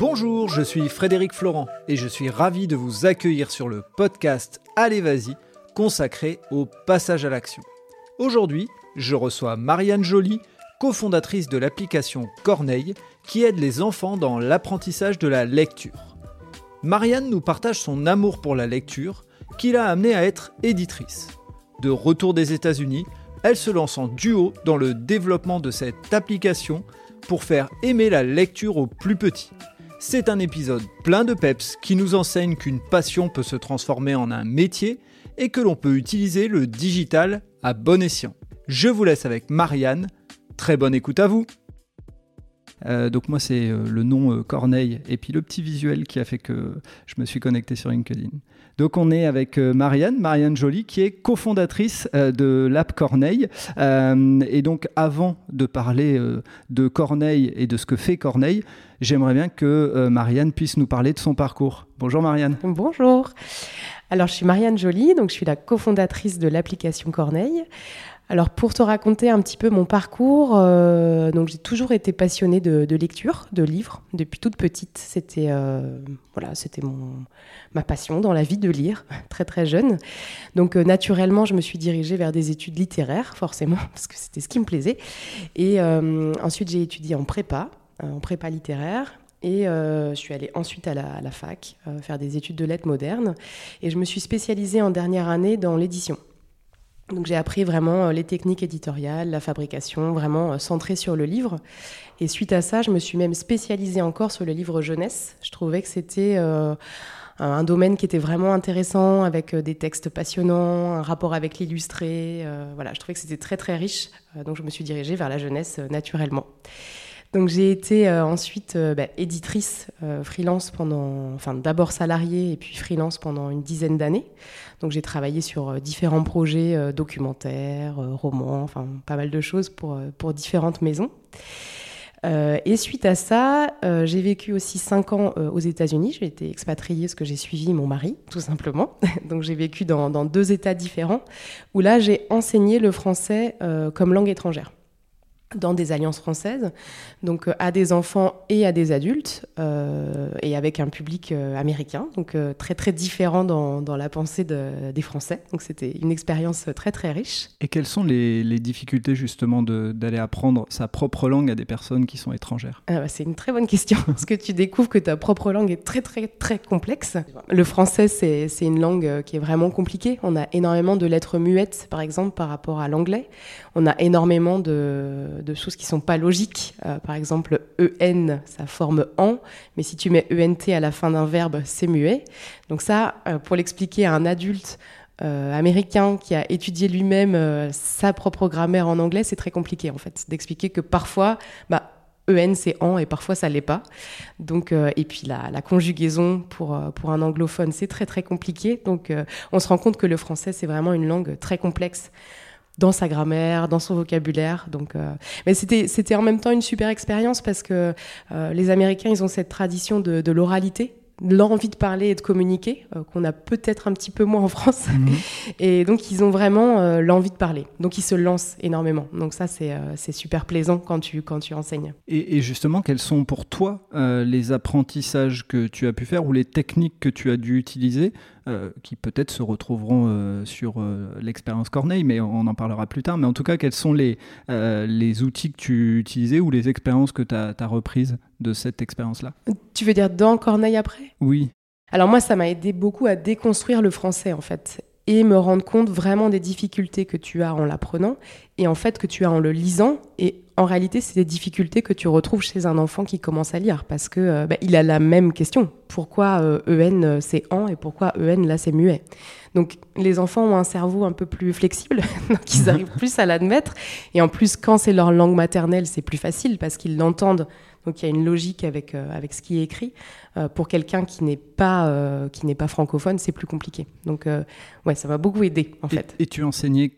Bonjour, je suis Frédéric Florent et je suis ravi de vous accueillir sur le podcast Allez Vas-y consacré au passage à l'action. Aujourd'hui, je reçois Marianne Joly, cofondatrice de l'application Corneille qui aide les enfants dans l'apprentissage de la lecture. Marianne nous partage son amour pour la lecture qui l'a amenée à être éditrice. De retour des États-Unis, elle se lance en duo dans le développement de cette application pour faire aimer la lecture aux plus petits. C'est un épisode plein de peps qui nous enseigne qu'une passion peut se transformer en un métier et que l'on peut utiliser le digital à bon escient. Je vous laisse avec Marianne. Très bonne écoute à vous. Euh, donc moi c'est euh, le nom euh, Corneille et puis le petit visuel qui a fait que je me suis connecté sur LinkedIn. Donc on est avec Marianne, Marianne Joly, qui est cofondatrice de l'app Corneille. et donc avant de parler de Corneille et de ce que fait Corneille, j'aimerais bien que Marianne puisse nous parler de son parcours. Bonjour Marianne. Bonjour. Alors je suis Marianne Joly, donc je suis la cofondatrice de l'application Corneille. Alors pour te raconter un petit peu mon parcours, euh, donc j'ai toujours été passionnée de, lecture, de livres depuis toute petite. C'était euh, voilà, c'était mon ma passion dans la vie de lire, très très jeune. Donc euh, naturellement, je me suis dirigée vers des études littéraires, forcément, parce que c'était ce qui me plaisait. Et ensuite, j'ai étudié en prépa, en prépa littéraire. Et je suis allée ensuite à la, à la fac faire des études de lettres modernes. Et je me suis spécialisée en dernière année dans l'édition. Donc j'ai appris vraiment euh, les techniques éditoriales, la fabrication, vraiment euh, centrée sur le livre. Et suite à ça, je me suis même spécialisée encore sur le livre jeunesse. Je trouvais que c'était euh, un domaine qui était vraiment intéressant, avec des textes passionnants, un rapport avec l'illustré. voilà, je trouvais que c'était très très riche. donc je me suis dirigée vers la jeunesse naturellement. Donc j'ai été ensuite bah, éditrice freelance pendant, enfin d'abord salariée et puis freelance pendant une dizaine d'années. Donc j'ai travaillé sur euh, différents projets euh, documentaires, euh, romans, enfin pas mal de choses pour, pour différentes maisons. et suite à ça, j'ai vécu aussi cinq ans aux États-Unis. J'ai été expatriée parce que j'ai suivi mon mari, tout simplement. Donc j'ai vécu dans, dans, deux États différents, où là j'ai enseigné le français comme langue étrangère dans des alliances françaises, donc euh, à des enfants et à des adultes, euh, et avec un public euh, américain, donc très très différent dans, dans la pensée de, des Français. Donc c'était une expérience très très riche. Et quelles sont les, les difficultés justement d'aller apprendre sa propre langue à des personnes qui sont étrangères? Ah bah, C'est une très bonne question, parce que tu découvres que ta propre langue est très très très complexe. Le français, c'est une langue qui est vraiment compliquée. On a énormément de lettres muettes, par exemple, par rapport à l'anglais. On a énormément de de choses qui sont pas logiques. Euh, par exemple, EN, ça forme en, mais si tu mets ENT à la fin d'un verbe, c'est muet. Donc ça, euh, pour l'expliquer à un adulte euh, américain qui a étudié lui-même sa propre grammaire en anglais, c'est très compliqué en fait, d'expliquer que parfois, bah, EN c'est en et parfois ça l'est pas. Donc et puis la, la conjugaison pour pour un anglophone c'est très très compliqué. Donc on se rend compte que le français c'est vraiment une langue très complexe dans sa grammaire, dans son vocabulaire. Donc, euh, mais c'était c'était en même temps une super expérience parce que euh, les Américains ils ont cette tradition de, de l'oralité l'envie de parler et de communiquer, euh, qu'on a peut-être un petit peu moins en France. Mhm. Et donc, ils ont vraiment l'envie de parler. Donc, ils se lancent énormément. Donc, ça, c'est super plaisant quand tu, quand tu enseignes. Et, justement, quels sont pour toi les apprentissages que tu as pu faire ou les techniques que tu as dû utiliser qui peut-être se retrouveront sur l'expérience Corneille, mais on en parlera plus tard. Mais en tout cas, quels sont les, les outils que tu utilisais ou les expériences que tu as, as reprises de cette expérience-là? Tu veux dire dans Corneille après? Oui. Alors moi, ça m'a aidé beaucoup à déconstruire le français en fait et me rendre compte vraiment des difficultés que tu as en l'apprenant et en fait que tu as en le lisant et en réalité c'est des difficultés que tu retrouves chez un enfant qui commence à lire parce que euh, bah, il a la même question pourquoi euh, en euh, c'est en et pourquoi en là c'est muet? Donc les enfants ont un cerveau un peu plus flexible donc ils mhm. arrivent plus à l'admettre et en plus quand c'est leur langue maternelle c'est plus facile parce qu'ils l'entendent donc il y a une logique avec, euh, avec ce qui est écrit. Pour quelqu'un qui n'est pas, qui n'est pas francophone, c'est plus compliqué. Donc ouais, ça m'a beaucoup aidé en fait. Et tu enseignais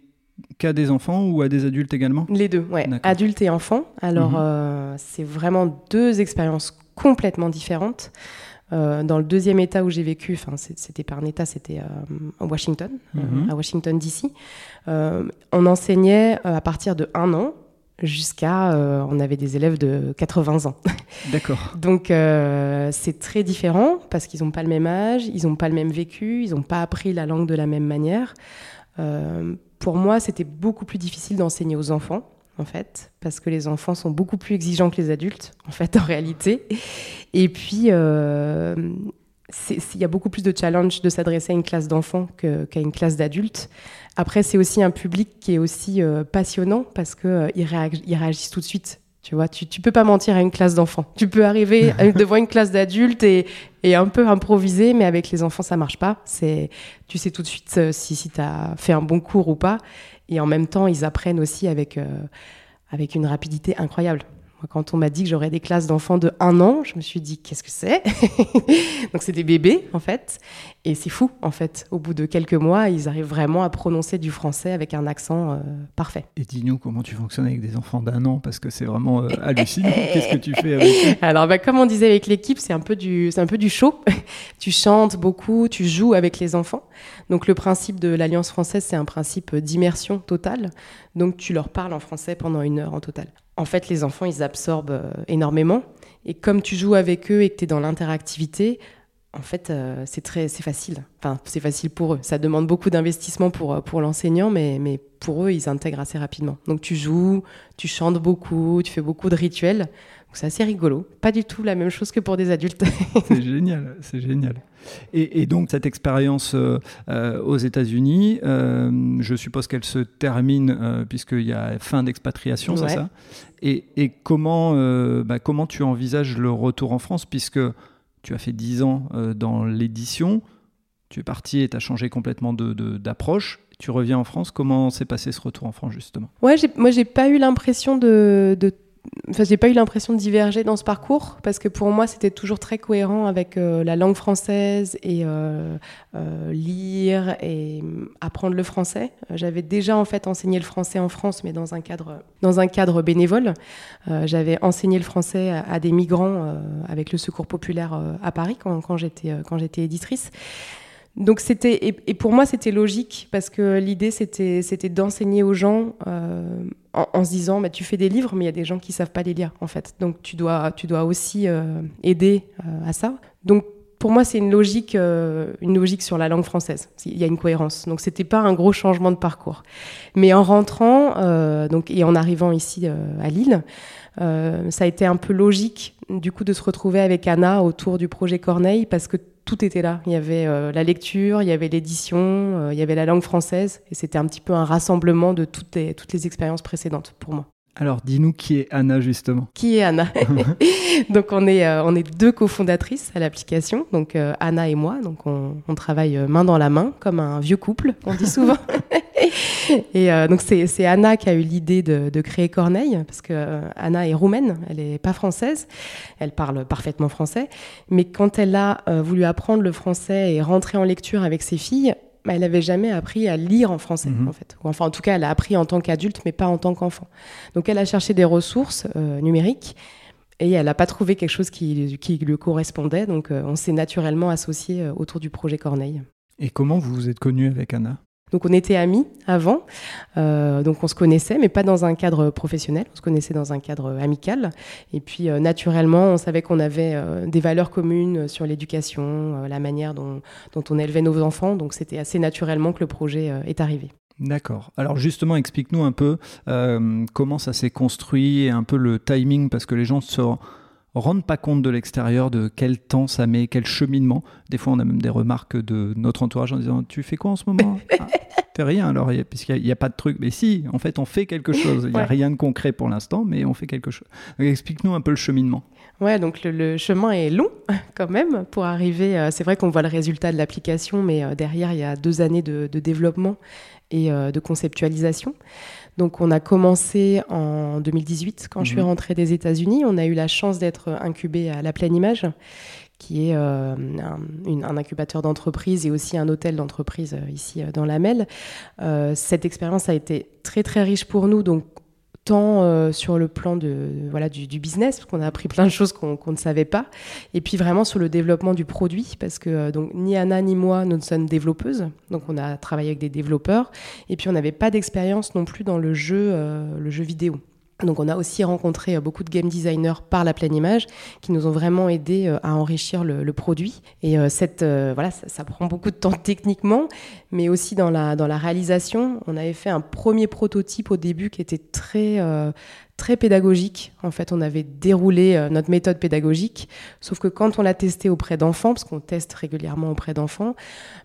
qu'à des enfants ou à des adultes également Les deux, ouais. Adultes et enfants. Alors mhm. c'est vraiment deux expériences complètement différentes. dans le deuxième État où j'ai vécu, enfin c'était pas un État, c'était à Washington, mhm. à Washington DC. on enseignait à partir de un an jusqu'à on avait des élèves de 80 ans. D'accord. Donc c'est très différent parce qu'ils n'ont pas le même âge, ils n'ont pas le même vécu, ils n'ont pas appris la langue de la même manière. Pour moi, c'était beaucoup plus difficile d'enseigner aux enfants en fait, parce que les enfants sont beaucoup plus exigeants que les adultes, en fait, en réalité. Et puis, euh, il y a beaucoup plus de challenge de s'adresser à une classe d'enfants qu'à une classe d'adultes. Après, c'est aussi un public qui est aussi euh, passionnant parce qu'ils euh, réagissent tout de suite. Tu vois, tu, tu peux pas mentir à une classe d'enfants. Tu peux arriver devant une classe d'adultes et, et, un peu improviser, mais avec les enfants, ça marche pas. C'est, tu sais tout de suite si, si tu as fait un bon cours ou pas. Et en même temps, ils apprennent aussi avec, euh, avec une rapidité incroyable. Quand on m'a dit que j'aurais des classes d'enfants de 1 an, je me suis dit qu'est-ce que c'est Donc c'est des bébés en fait, et c'est fou en fait. Au bout de quelques mois, ils arrivent vraiment à prononcer du français avec un accent euh, parfait. Et dis-nous comment tu fonctionnes avec des enfants d'un an parce que c'est vraiment euh, hallucinant. qu'est-ce que tu fais avec Alors bah, comme on disait avec l'équipe, c'est un peu du c'est un peu du show. tu chantes beaucoup, tu joues avec les enfants. Donc le principe de l'Alliance française, c'est un principe d'immersion totale. Donc tu leur parles en français pendant une heure en total en fait, les enfants, ils absorbent euh, énormément. Et comme tu joues avec eux et que tu es dans l'interactivité, en fait, euh, c'est très, c'est facile. Enfin, c'est facile pour eux. Ça demande beaucoup d'investissement pour, euh, pour l'enseignant, mais, mais pour eux, ils intègrent assez rapidement. Donc, tu joues, tu chantes beaucoup, tu fais beaucoup de rituels c'est assez rigolo. Pas du tout la même chose que pour des adultes. c'est génial, c'est génial. Et, donc cette expérience euh, euh, aux États-Unis, euh, je suppose qu'elle se termine puisqu'il y a fin d'expatriation, c'est ça? Et, comment, bah, comment tu envisages le retour en France? Puisque tu as fait 10 ans dans l'édition, tu es parti et tu as changé complètement d'approche. De, tu reviens en France. Comment s'est passé ce retour en France justement? Ouais, moi j'ai pas eu l'impression de, de Enfin, j'ai pas eu l'impression de diverger dans ce parcours parce que pour moi c'était toujours très cohérent avec euh, la langue française et euh, euh, lire et apprendre le français. J'avais déjà en fait enseigné le français en France mais dans un cadre dans un cadre bénévole. J'avais enseigné le français à, des migrants avec le Secours populaire à Paris quand j'étais quand j'étais éditrice. Donc c'était et, pour moi c'était logique parce que l'idée c'était c'était d'enseigner aux gens euh, en, se disant bah, tu fais des livres mais il y a des gens qui savent pas les lire en fait. Donc tu dois tu dois aussi euh, aider euh, à ça. Donc pour moi c'est une logique une logique sur la langue française. Il y a une cohérence. Donc c'était pas un gros changement de parcours. Mais en rentrant donc et en arrivant ici à Lille ça a été un peu logique du coup de se retrouver avec Anna autour du projet Corneille parce que tout était là. Il y avait euh, la lecture, il y avait l'édition, euh, il y avait la langue française, et c'était un petit peu un rassemblement de toutes les, toutes les expériences précédentes pour moi. Alors, dis-nous qui est Anna justement. Qui est Anna Donc, on est, euh, on est deux cofondatrices à l'application, donc Anna et moi. Donc, on, on, travaille main dans la main, comme un vieux couple, on dit souvent. et euh, donc c'est Anna qui a eu l'idée de, créer Corneille, parce que euh, Anna est roumaine, elle n'est pas française, elle parle parfaitement français, mais quand elle a euh, voulu apprendre le français et rentrer en lecture avec ses filles, elle n'avait jamais appris à lire en français, mhm. en fait. Enfin, en tout cas, elle a appris en tant qu'adulte, mais pas en tant qu'enfant. Donc, elle a cherché des ressources numériques et elle n'a pas trouvé quelque chose qui, qui lui correspondait. Donc, on s'est naturellement associé autour du projet Corneille. Et comment vous vous êtes connue avec Anna? Donc on était amis avant, euh, donc on se connaissait, mais pas dans un cadre professionnel, on se connaissait dans un cadre amical. Et puis euh, naturellement, on savait qu'on avait euh, des valeurs communes sur l'éducation, la manière dont, on élevait nos enfants, donc c'était assez naturellement que le projet est arrivé. D'accord. Alors justement, explique-nous un peu comment ça s'est construit et un peu le timing, parce que les gens se rendent pas compte de l'extérieur de quel temps ça met, quel cheminement. Des fois, on a même des remarques de notre entourage en disant Tu fais quoi en ce moment? Ah, Fais rien alors, puisqu'il n'y a, pas de truc. Mais si, en fait, on fait quelque chose. Il n'y a rien de concret pour l'instant, mais on fait quelque chose. Explique-nous un peu le cheminement. Ouais, donc le, chemin est long quand même pour arriver. Euh, c'est vrai qu'on voit le résultat de l'application, mais euh, derrière, il y a deux années de, développement et euh, de conceptualisation. Donc on a commencé en 2018 quand je suis mhm. rentrée des États-Unis. On a eu la chance d'être incubé à La Pleine Image, qui est euh, un, incubateur d'entreprise et aussi un hôtel d'entreprise euh, ici euh, dans la Mel. cette expérience a été très très riche pour nous. Donc tant euh, sur le plan de, voilà, du, business, parce qu'on a appris plein de choses qu'on ne savait pas, et puis vraiment sur le développement du produit, parce que euh, donc, ni Anna ni moi, nous sommes développeuses, donc on a travaillé avec des développeurs, et puis on n'avait pas d'expérience non plus dans le jeu, euh, le jeu vidéo. Donc on a aussi rencontré beaucoup de game designers par la pleine image qui nous ont vraiment aidé à enrichir le, produit. Et cette, voilà, ça, prend beaucoup de temps techniquement, mais aussi dans la, dans la réalisation. On avait fait un premier prototype au début qui était très, très pédagogique. En fait, on avait déroulé euh, notre méthode pédagogique, sauf que quand on l'a testé auprès d'enfants, parce qu'on teste régulièrement auprès d'enfants,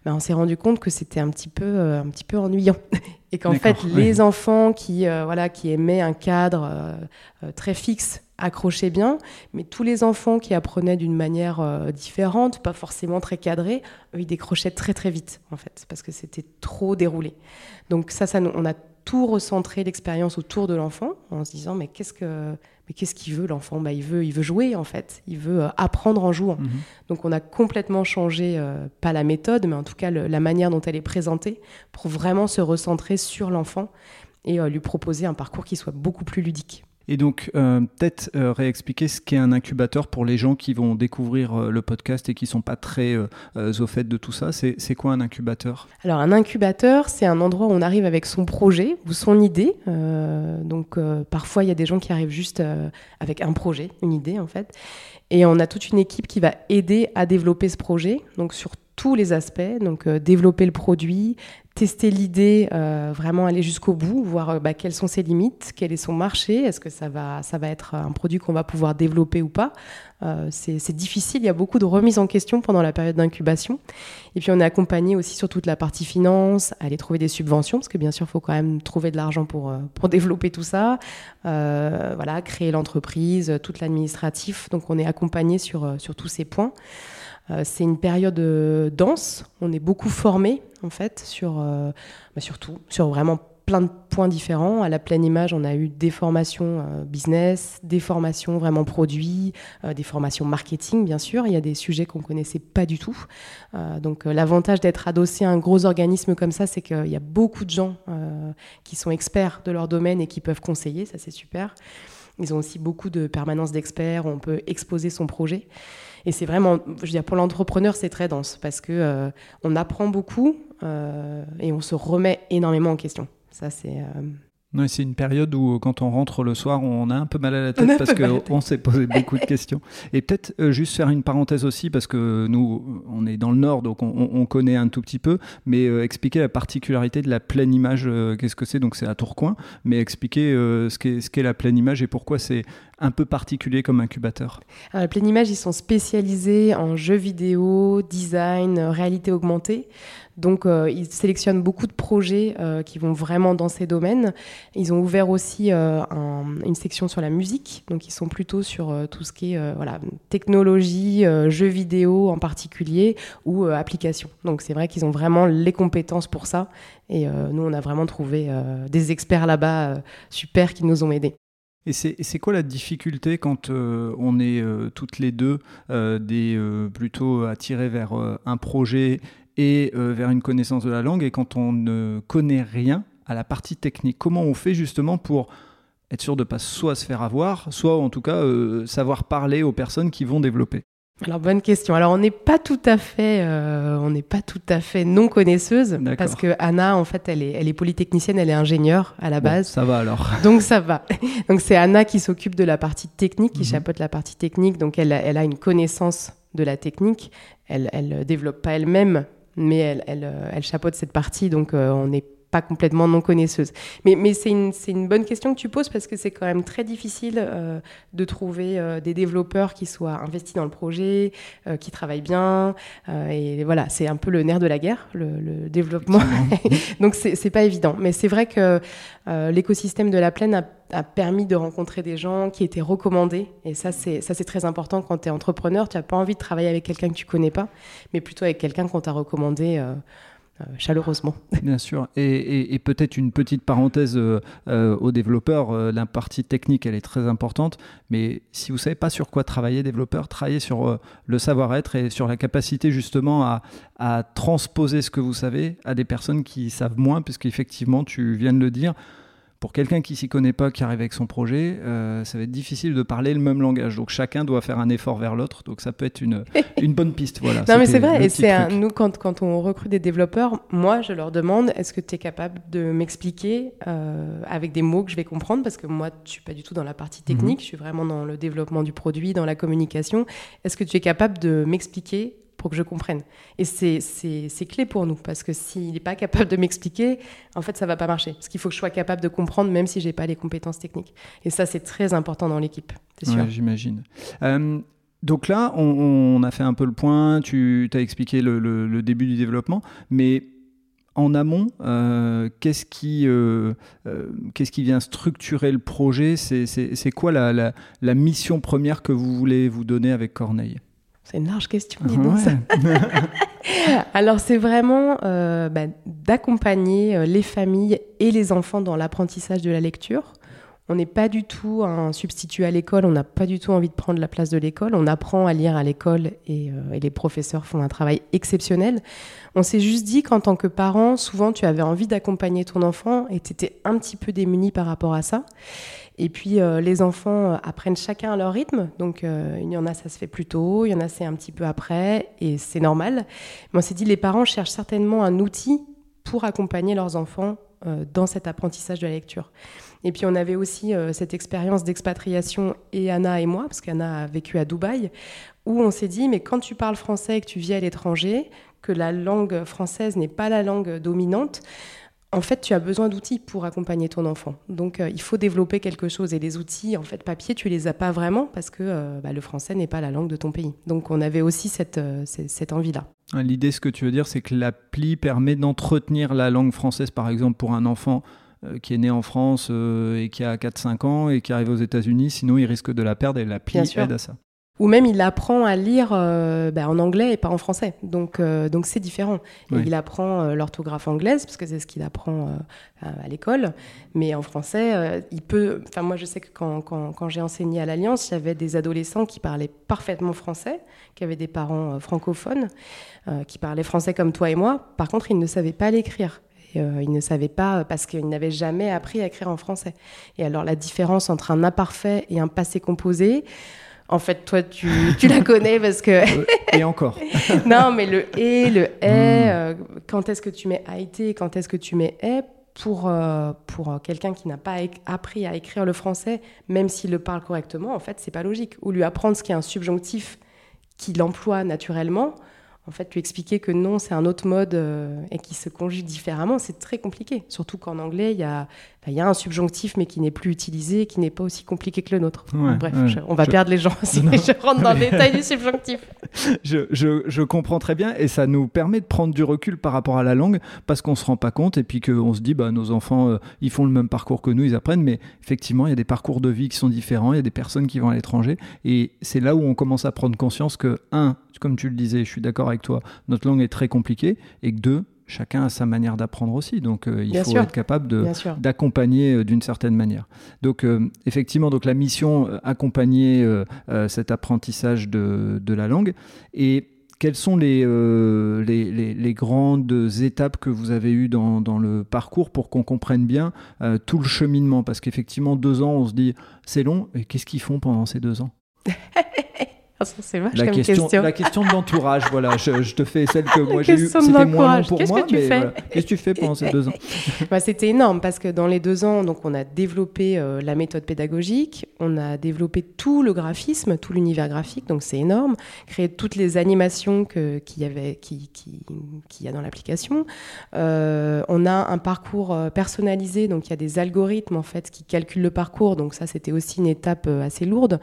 ben, on s'est rendu compte que c'était un petit peu, euh, un petit peu ennuyant. Et qu'en fait, les enfants qui, euh, voilà, qui aimaient un cadre très fixe accrochaient bien, mais tous les enfants qui apprenaient d'une manière différente, pas forcément très cadrée, eux, ils décrochaient très très vite, en fait, parce que c'était trop déroulé. Donc ça, ça, on a tout recentrer l'expérience autour de l'enfant en se disant mais qu'est-ce que mais qu'est-ce qu'il veut l'enfant? Bah, il veut il veut jouer en fait. Il veut euh, apprendre en jouant. Mhm. donc on a complètement changé euh, pas la méthode mais en tout cas la manière dont elle est présentée pour vraiment se recentrer sur l'enfant et euh, lui proposer un parcours qui soit beaucoup plus ludique et donc, euh, peut-être euh, réexpliquer ce qu'est un incubateur pour les gens qui vont découvrir euh, le podcast et qui ne sont pas très au fait de tout ça. C'est quoi un incubateur? Alors, un incubateur, c'est un endroit où on arrive avec son projet ou son idée. donc, parfois, il y a des gens qui arrivent juste avec un projet, une idée en fait. Et on a toute une équipe qui va aider à développer ce projet, donc sur tous les aspects, donc développer le produit, tester l'idée, euh, vraiment aller jusqu'au bout, voir euh, bah, quelles sont ses limites, quel est son marché, est-ce que ça va, ça va être un produit qu'on va pouvoir développer ou pas. Euh, c'est difficile, il y a beaucoup de remises en question pendant la période d'incubation. Et puis on est accompagné aussi sur toute la partie finance, aller trouver des subventions, parce que bien sûr, il faut quand même trouver de l'argent pour, pour développer tout ça, voilà, créer l'entreprise, tout l'administratif. Donc on est accompagné sur, sur tous ces points. Euh, c'est une période euh, dense. On est beaucoup formé en fait sur, euh, bah, sur tout, sur vraiment plein de points différents. À la pleine image, on a eu des formations business, des formations vraiment produits, des formations marketing, bien sûr. Il y a des sujets qu'on connaissait pas du tout. donc, l'avantage d'être adossé à un gros organisme comme ça, c'est qu'il y a beaucoup de gens qui sont experts de leur domaine et qui peuvent conseiller. Ça, c'est super. Ils ont aussi beaucoup de permanence d'experts. On peut exposer son projet. Et c'est vraiment, je veux dire, pour l'entrepreneur, c'est très dense parce que euh, on apprend beaucoup euh, et on se remet énormément en question. Ça, c'est. Euh, c'est une période où, quand on rentre le soir, on a un peu mal à la tête parce qu'on s'est posé beaucoup de questions. Et peut-être juste faire une parenthèse aussi, parce que nous, on est dans le Nord, donc on, connaît un tout petit peu, mais expliquer la particularité de la pleine image, qu'est-ce que c'est? Donc c'est à Tourcoing, mais expliquer ce qu'est la pleine image et pourquoi c'est un peu particulier comme incubateur Alors, la Pleine Image, ils sont spécialisés en jeux vidéo, design, réalité augmentée. Donc, euh, ils sélectionnent beaucoup de projets euh, qui vont vraiment dans ces domaines. Ils ont ouvert aussi euh, une section sur la musique. Donc, ils sont plutôt sur tout ce qui est voilà, technologie, jeux vidéo en particulier ou applications. Donc, c'est vrai qu'ils ont vraiment les compétences pour ça. Et nous, on a vraiment trouvé des experts là-bas super qui nous ont aidés. Et c'est quoi la difficulté quand euh, on est euh, toutes les deux euh, des, plutôt attirées vers un projet et vers une connaissance de la langue et quand on ne connaît rien à la partie technique? Comment on fait justement pour être sûr de ne pas soit se faire avoir, soit en tout cas savoir parler aux personnes qui vont développer? Alors bonne question. Alors on n'est pas tout à fait, euh, on n'est pas tout à fait non connaisseuse parce que Anna en fait elle est, elle est polytechnicienne, elle est ingénieure à la base. ça va alors. Donc ça va. Donc c'est Anna qui s'occupe de la partie technique, qui mhm. chapeaute la partie technique. Donc elle, elle a une connaissance de la technique. Elle, elle développe pas elle-même, mais elle, elle, elle chapeaute cette partie. Donc euh, on est pas complètement non connaisseuse. Mais, mais c'est une, une, bonne question que tu poses parce que c'est quand même très difficile euh, de trouver euh, des développeurs qui soient investis dans le projet, euh, qui travaillent bien. et voilà, c'est un peu le nerf de la guerre, le, développement. Donc c'est pas évident. Mais c'est vrai que l'écosystème de la plaine a, a, permis de rencontrer des gens qui étaient recommandés. Et ça, c'est très important quand tu es entrepreneur. Tu n'as pas envie de travailler avec quelqu'un que tu connais pas, mais plutôt avec quelqu'un qu'on t'a recommandé euh, chaleureusement. Bien sûr. Et, peut-être une petite parenthèse euh, euh, aux développeurs, la partie technique, elle est très importante, mais si vous ne savez pas sur quoi travailler, développeur, travaillez sur le savoir-être et sur la capacité justement à, à, transposer ce que vous savez à des personnes qui savent moins, puisqu'effectivement, tu viens de le dire, pour quelqu'un qui s'y connaît pas, qui arrive avec son projet, euh, ça va être difficile de parler le même langage. Donc chacun doit faire un effort vers l'autre. Donc ça peut être une, une bonne piste. Voilà, non, mais c'est vrai. Et c'est nous, quand, quand on recrute des développeurs, moi, je leur demande est-ce que tu es capable de m'expliquer euh, avec des mots que je vais comprendre? Parce que moi, je suis pas du tout dans la partie technique. Mhm. Je suis vraiment dans le développement du produit, dans la communication. Est-ce que tu es capable de m'expliquer pour que je comprenne. Et c'est clé pour nous, parce que s'il n'est pas capable de m'expliquer, en fait, ça va pas marcher. Parce qu'il faut que je sois capable de comprendre, même si j'ai pas les compétences techniques. Et ça, c'est très important dans l'équipe. J'imagine. Euh, donc là, on, a fait un peu le point, tu as expliqué le, début du développement, mais en amont, euh, qu'est-ce qui, euh, qui vient structurer le projet? C'est quoi la, la, mission première que vous voulez vous donner avec Corneille? C'est une large question, dis donc ça. Alors c'est vraiment euh, bah, d'accompagner euh, les familles et les enfants dans l'apprentissage de la lecture. On n'est pas du tout un substitut à l'école, on n'a pas du tout envie de prendre la place de l'école. On apprend à lire à l'école et, euh, et, les professeurs font un travail exceptionnel. On s'est juste dit qu'en tant que parent, souvent tu avais envie d'accompagner ton enfant et tu étais un petit peu démuni par rapport à ça. Et puis euh, les enfants euh, apprennent chacun à leur rythme. Donc il y en a, ça se fait plus tôt, il y en a, c'est un petit peu après, et c'est normal. Mais on s'est dit, les parents cherchent certainement un outil pour accompagner leurs enfants dans cet apprentissage de la lecture. Et puis on avait aussi cette expérience d'expatriation, et Anna et moi, parce qu'Anna a vécu à Dubaï, où on s'est dit, mais quand tu parles français et que tu vis à l'étranger, que la langue française n'est pas la langue dominante, en fait, tu as besoin d'outils pour accompagner ton enfant. Donc, euh, il faut développer quelque chose. Et les outils, en fait, papier, tu les as pas vraiment parce que euh, bah, le français n'est pas la langue de ton pays. Donc, on avait aussi cette, euh, cette envie-là. L'idée, ce que tu veux dire, c'est que l'appli permet d'entretenir la langue française, par exemple, pour un enfant qui est né en France et qui a 4-5 ans et qui arrive aux États-Unis. Sinon, il risque de la perdre et l'appli aide à ça ou même il apprend à lire euh, bah, en anglais et pas en français. Donc euh, donc c'est différent. il apprend euh, l'orthographe anglaise parce que c'est ce qu'il apprend à l'école, mais en français, il peut. Enfin moi je sais que quand, quand, quand j'ai enseigné à l'Alliance, j'avais des adolescents qui parlaient parfaitement français, qui avaient des parents francophones, qui parlaient français comme toi et moi. Par contre, ils ne savaient pas l'écrire. Ils ne savaient pas parce qu'ils n'avaient jamais appris à écrire en français. Et alors la différence entre un imparfait et un passé composé, en fait, toi, tu, la connais parce que. et encore. non, mais le et, le est, hmm. euh, quand est-ce que tu mets a été, quand est-ce que tu mets est, pour, euh, pour quelqu'un qui n'a pas appris à écrire le français, même s'il le parle correctement, en fait, c'est pas logique. Ou lui apprendre ce qui est un subjonctif qu'il emploie naturellement, en fait, lui expliquer que non, c'est un autre mode euh, et qui se conjugue différemment, c'est très compliqué. Surtout qu'en anglais, il y a y a un subjonctif, mais qui n'est plus utilisé, qui n'est pas aussi compliqué que le nôtre. bref, on va perdre les gens si je rentre dans le détail du subjonctif. Je, comprends très bien, et ça nous permet de prendre du recul par rapport à la langue, parce qu'on ne se rend pas compte, et puis qu'on se dit, bah, nos enfants, euh, ils font le même parcours que nous, ils apprennent, mais effectivement, il y a des parcours de vie qui sont différents, il y a des personnes qui vont à l'étranger, et c'est là où on commence à prendre conscience que, un, comme tu le disais, je suis d'accord avec toi, notre langue est très compliquée, et que deux, chacun a sa manière d'apprendre aussi. Donc, euh, il faut être capable d'accompagner euh, d'une certaine manière. Donc, euh, effectivement, donc la mission, accompagner cet apprentissage de, de, la langue. Et quelles sont les, les, les, grandes étapes que vous avez eues dans, dans le parcours pour qu'on comprenne bien tout le cheminement? Parce qu'effectivement, deux ans, on se dit, c'est long. Et qu'est-ce qu'ils font pendant ces deux ans? c'est vache la question, La question de l'entourage, voilà. Je, te fais celle que moi j'ai eue. C'était moins long pour moi, que tu mais qu'est-ce que tu fais pendant ces deux ans bah, C'était énorme parce que dans les deux ans, donc on a développé euh, la méthode pédagogique, on a développé tout le graphisme, tout l'univers graphique, donc c'est énorme. Créé toutes les animations qu'il y avait, qui, qui, qui y a dans l'application. Euh, on a un parcours euh, personnalisé, donc il y a des algorithmes en fait qui calculent le parcours, donc ça c'était aussi une étape assez lourde.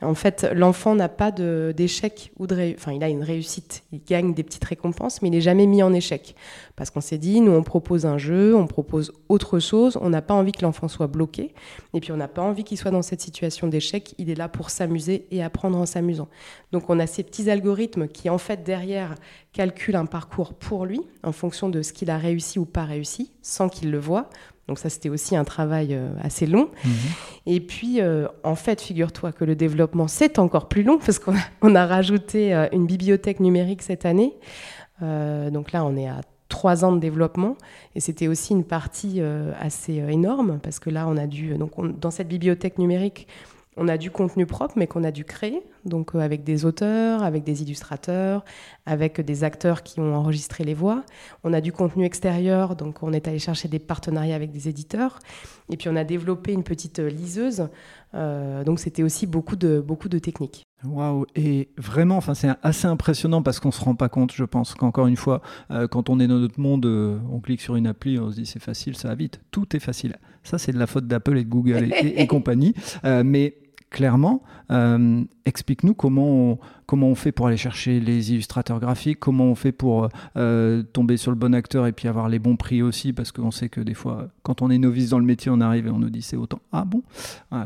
En fait, l'enfant n'a pas d'échec ou de enfin il a une réussite, il gagne des petites récompenses, mais il n'est jamais mis en échec parce qu'on s'est dit nous on propose un jeu, on propose autre chose, on n'a pas envie que l'enfant soit bloqué et puis on n'a pas envie qu'il soit dans cette situation d'échec, il est là pour s'amuser et apprendre en s'amusant. Donc on a ces petits algorithmes qui en fait derrière calculent un parcours pour lui en fonction de ce qu'il a réussi ou pas réussi sans qu'il le voit donc ça, c'était aussi un travail euh, assez long. Mhm. Et puis, euh, en fait, figure-toi que le développement, c'est encore plus long parce qu'on a, rajouté euh, une bibliothèque numérique cette année. donc là, on est à trois ans de développement et c'était aussi une partie assez énorme parce que là on a dû donc dans cette bibliothèque numérique on a du contenu propre, mais qu'on a dû créer, donc euh, avec des auteurs, avec des illustrateurs, avec des acteurs qui ont enregistré les voix. On a du contenu extérieur, donc on est allé chercher des partenariats avec des éditeurs. Et puis on a développé une petite euh, liseuse, euh, donc c'était aussi beaucoup de, beaucoup de techniques. Waouh Et vraiment, enfin, c'est assez impressionnant parce qu'on se rend pas compte, je pense, qu'encore une fois, quand on est dans notre monde, on clique sur une appli, on se dit c'est facile, ça va vite. Tout est facile. Ça, c'est de la faute d'Apple et de Google et, et compagnie. mais clairement, euh, explique-nous comment on, comment on fait pour aller chercher les illustrateurs graphiques, comment on fait pour euh, tomber sur le bon acteur et puis avoir les bons prix aussi, parce qu'on sait que des fois, quand on est novice dans le métier, on arrive et on nous dit c'est autant. Ah bon?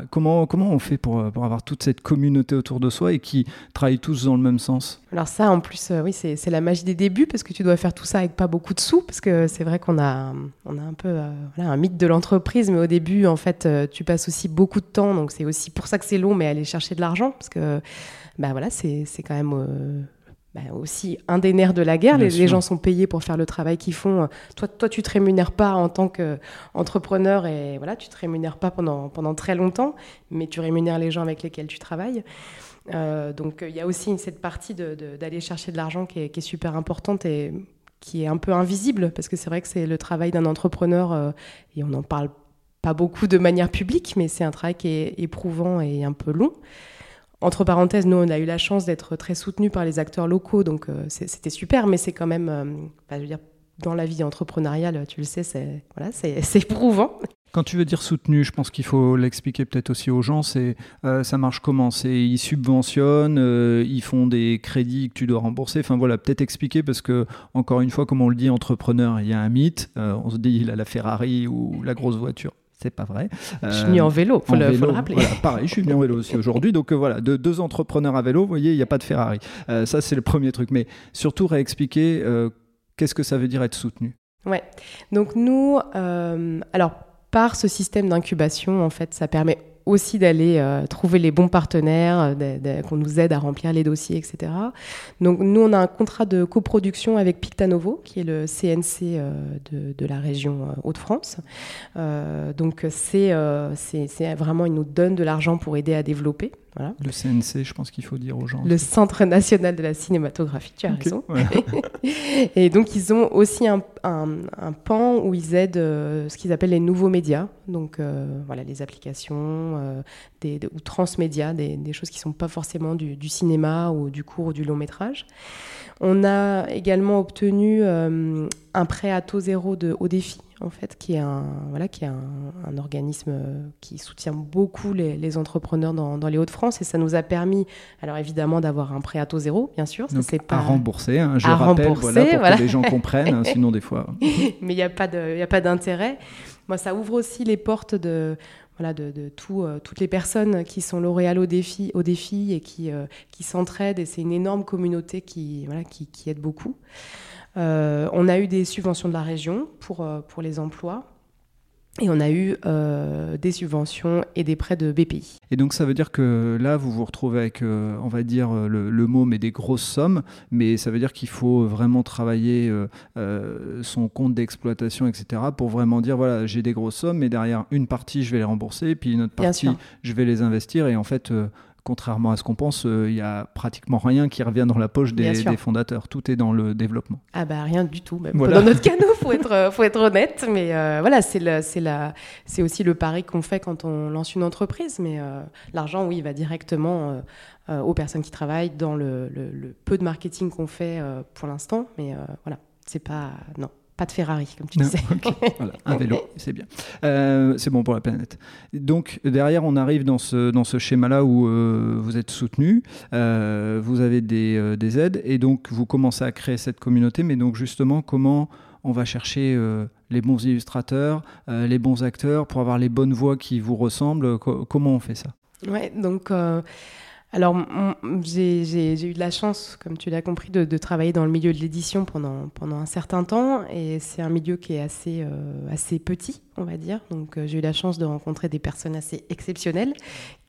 Comment, comment on fait pour, pour avoir toute cette communauté autour de soi et qui travaillent tous dans le même sens? Alors ça, en plus, euh, oui, c'est la magie des débuts, parce que tu dois faire tout ça avec pas beaucoup de sous, parce que c'est vrai qu'on a, on a un peu un mythe de l'entreprise, mais au début, en fait, tu passes aussi beaucoup de temps, donc c'est aussi pour ça que c'est long, mais aller chercher de l'argent, parce que bah voilà, c'est quand même euh, bah aussi un des nerfs de la guerre. Les, gens sont payés pour faire le travail qu'ils font. Toi, toi, tu te rémunères pas en tant qu'entrepreneur et voilà, tu te rémunères pas pendant, pendant très longtemps, mais tu rémunères les gens avec lesquels tu travailles. Euh, donc il y a aussi cette partie d'aller chercher de l'argent qui, est, super importante et qui est un peu invisible parce que c'est vrai que c'est le travail d'un entrepreneur euh, et on n'en parle pas beaucoup de manière publique, mais c'est un travail qui est éprouvant et un peu long. Entre parenthèses, nous, on a eu la chance d'être très soutenus par les acteurs locaux, donc euh, c'était super, mais c'est quand même, euh, je veux dire, dans la vie entrepreneuriale, tu le sais, c'est voilà, éprouvant. Quand tu veux dire soutenu, je pense qu'il faut l'expliquer peut-être aussi aux gens. C'est euh, ça marche comment? C'est ils subventionnent, ils font des crédits que tu dois rembourser. Enfin voilà, peut-être expliquer parce que encore une fois, comme on le dit, entrepreneur, il y a un mythe. on se dit il a la Ferrari ou la grosse voiture c'est pas vrai. je suis venu en vélo, faut, le, faut le rappeler. pareil, je suis venu en vélo aussi aujourd'hui. Donc euh, voilà, de, deux entrepreneurs à vélo, vous voyez, il n'y a pas de Ferrari. Euh, ça, c'est le premier truc. Mais surtout, réexpliquer euh, qu'est-ce que ça veut dire être soutenu? Ouais. Donc nous, alors par ce système d'incubation, en fait, ça permet aussi d'aller euh, trouver les bons partenaires, euh, qu'on nous aide à remplir les dossiers, etc. Donc nous, on a un contrat de coproduction avec Pictanovo, qui est le CNC euh, de, la région Hauts-de-France. donc c'est vraiment, ils nous donnent de l'argent pour aider à développer. Le CNC, je pense qu'il faut dire aux gens. Le Centre national de la cinématographie, tu as raison. et donc, ils ont aussi un, un, pan où ils aident euh, ce qu'ils appellent les nouveaux médias. Donc, euh, voilà, les applications euh, des, ou transmédia, des, des, choses qui ne sont pas forcément du, du, cinéma ou du court ou du long métrage. On a également obtenu un prêt à taux zéro de haut défi en fait, qui est un, voilà, qui est un, organisme qui soutient beaucoup les, entrepreneurs dans, les Hauts-de-France et ça nous a permis, alors évidemment, d'avoir un prêt à taux zéro, bien sûr. Ça, pas... À rembourser, hein, je rappelle, voilà, pour que les gens comprennent, hein, sinon des fois. Mais il n'y a pas d'intérêt. Moi, ça ouvre aussi les portes de, voilà, de, tout, euh, toutes les personnes qui sont lauréales au défi, au défi et qui, euh, qui s'entraident. Et c'est une énorme communauté qui, voilà, qui, qui aide beaucoup. Euh, on a eu des subventions de la région pour, pour les emplois. Et on a eu euh, des subventions et des prêts de BPI. Et donc ça veut dire que là, vous vous retrouvez avec, on va dire, le, mot, mais des grosses sommes, mais ça veut dire qu'il faut vraiment travailler son compte d'exploitation, etc., pour vraiment dire, voilà, j'ai des grosses sommes, mais derrière, une partie, je vais les rembourser, puis une autre partie, je vais les investir, et en fait contrairement à ce qu'on pense, il euh, n'y a pratiquement rien qui revient dans la poche des, fondateurs. Tout est dans le développement. Ah bah rien du tout. Même. Dans notre canot, faut être, euh, faut être honnête. Mais euh, voilà, c'est c'est aussi le pari qu'on fait quand on lance une entreprise. Mais l'argent, oui, va directement aux personnes qui travaillent dans le, le peu de marketing qu'on fait pour l'instant. Mais voilà, c'est pas non. Pas de Ferrari, comme tu disais. voilà, un vélo, c'est bien. Euh, c'est bon pour la planète. Donc, derrière, on arrive dans ce, dans ce schéma-là où euh, vous êtes soutenu, euh, vous avez des, des, aides, et donc vous commencez à créer cette communauté. Mais donc, justement, comment on va chercher les bons illustrateurs, les bons acteurs pour avoir les bonnes voix qui vous ressemblent? Comment on fait ça? Ouais, donc alors, j'ai eu de la chance, comme tu l'as compris, de, travailler dans le milieu de l'édition pendant, un certain temps. Et c'est un milieu qui est assez, euh, assez petit, on va dire. Donc, euh, j'ai eu la chance de rencontrer des personnes assez exceptionnelles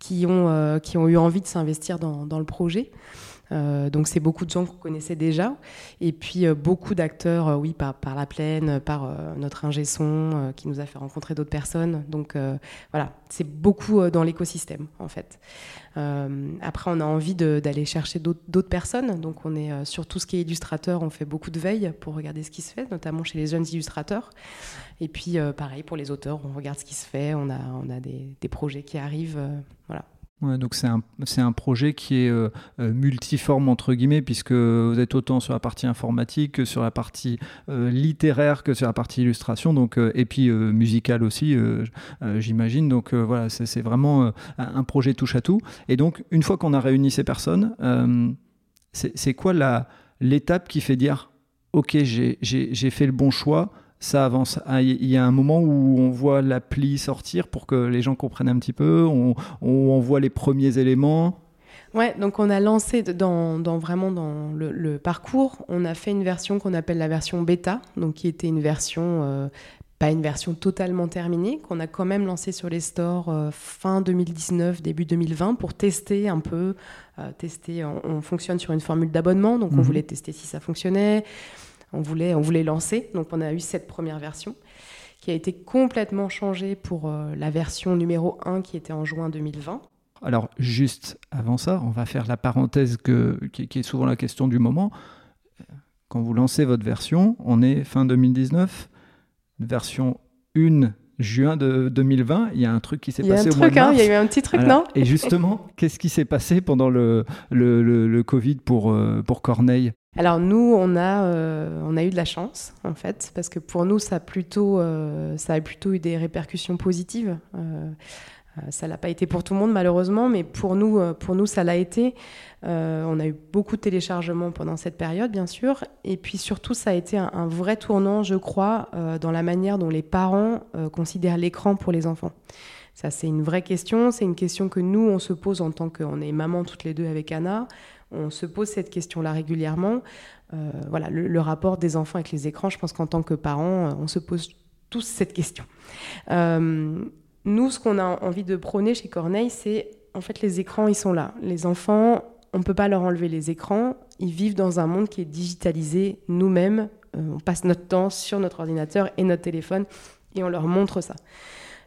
qui ont, euh, eu envie de s'investir dans, le projet. Donc c'est beaucoup de gens qu'on connaissait déjà. Et puis beaucoup d'acteurs, oui, par, la plaine, par notre ingé son qui nous a fait rencontrer d'autres personnes. Donc voilà, c'est beaucoup dans l'écosystème en fait. après, on a envie d'aller chercher d'autres personnes. Donc on est sur tout ce qui est illustrateur, on fait beaucoup de veille pour regarder ce qui se fait, notamment chez les jeunes illustrateurs. Et puis pareil pour les auteurs, on regarde ce qui se fait, on a, on a des, des projets qui arrivent. voilà donc c'est un, un, projet qui est euh, euh, multiforme entre guillemets puisque vous êtes autant sur la partie informatique que sur la partie euh, littéraire que sur la partie illustration donc et puis musicale aussi j'imagine. Donc voilà c'est vraiment un projet touche à tout. Et donc une fois qu'on a réuni ces personnes c'est quoi l'étape qui fait dire ok j'ai fait le bon choix ça avance. Ah, il y a un moment où on voit l'appli sortir pour que les gens comprennent un petit peu, on, on, voit les premiers éléments. Ouais, donc on a lancé dans, vraiment dans le, parcours, on a fait une version qu'on appelle la version bêta, donc qui était une version, euh, pas une version totalement terminée, qu'on a quand même lancé sur les stores euh, fin 2019, début 2020 pour tester un peu, euh, tester, on, fonctionne sur une formule d'abonnement, donc on mhm. voulait tester si ça fonctionnait on voulait, on voulait lancer. Donc on a eu cette première version qui a été complètement changée pour euh, la version numéro 1 qui était en juin 2020. Alors juste avant ça, on va faire la parenthèse que, qui, est souvent la question du moment. Quand vous lancez votre version, on est fin 2019, version 1 juin de 2020, il y a un truc qui s'est passé au mois de hein, il y a eu un petit truc, non? Et justement, qu'est-ce qui s'est passé pendant le, le, Covid pour, euh, pour Corneille? Alors nous, on a, euh, on a eu de la chance en fait, parce que pour nous, ça a plutôt, euh, ça a plutôt eu des répercussions positives. Euh, ça l'a pas été pour tout le monde malheureusement, mais pour nous, pour nous, ça l'a été. on a eu beaucoup de téléchargements pendant cette période, bien sûr, et puis surtout, ça a été un, un vrai tournant, je crois, dans la manière dont les parents considèrent l'écran pour les enfants. Ça, c'est une vraie question. C'est une question que nous, on se pose en tant qu'on est maman toutes les deux avec Anna. On se pose cette question-là régulièrement. Euh, voilà, le, rapport des enfants avec les écrans, je pense qu'en tant que parents, euh, on se pose tous cette question. Euh, nous, ce qu'on a envie de prôner chez Corneille, c'est en fait les écrans, ils sont là. Les enfants, on ne peut pas leur enlever les écrans. Ils vivent dans un monde qui est digitalisé. Nous-mêmes, on passe notre temps sur notre ordinateur et notre téléphone et on leur montre ça.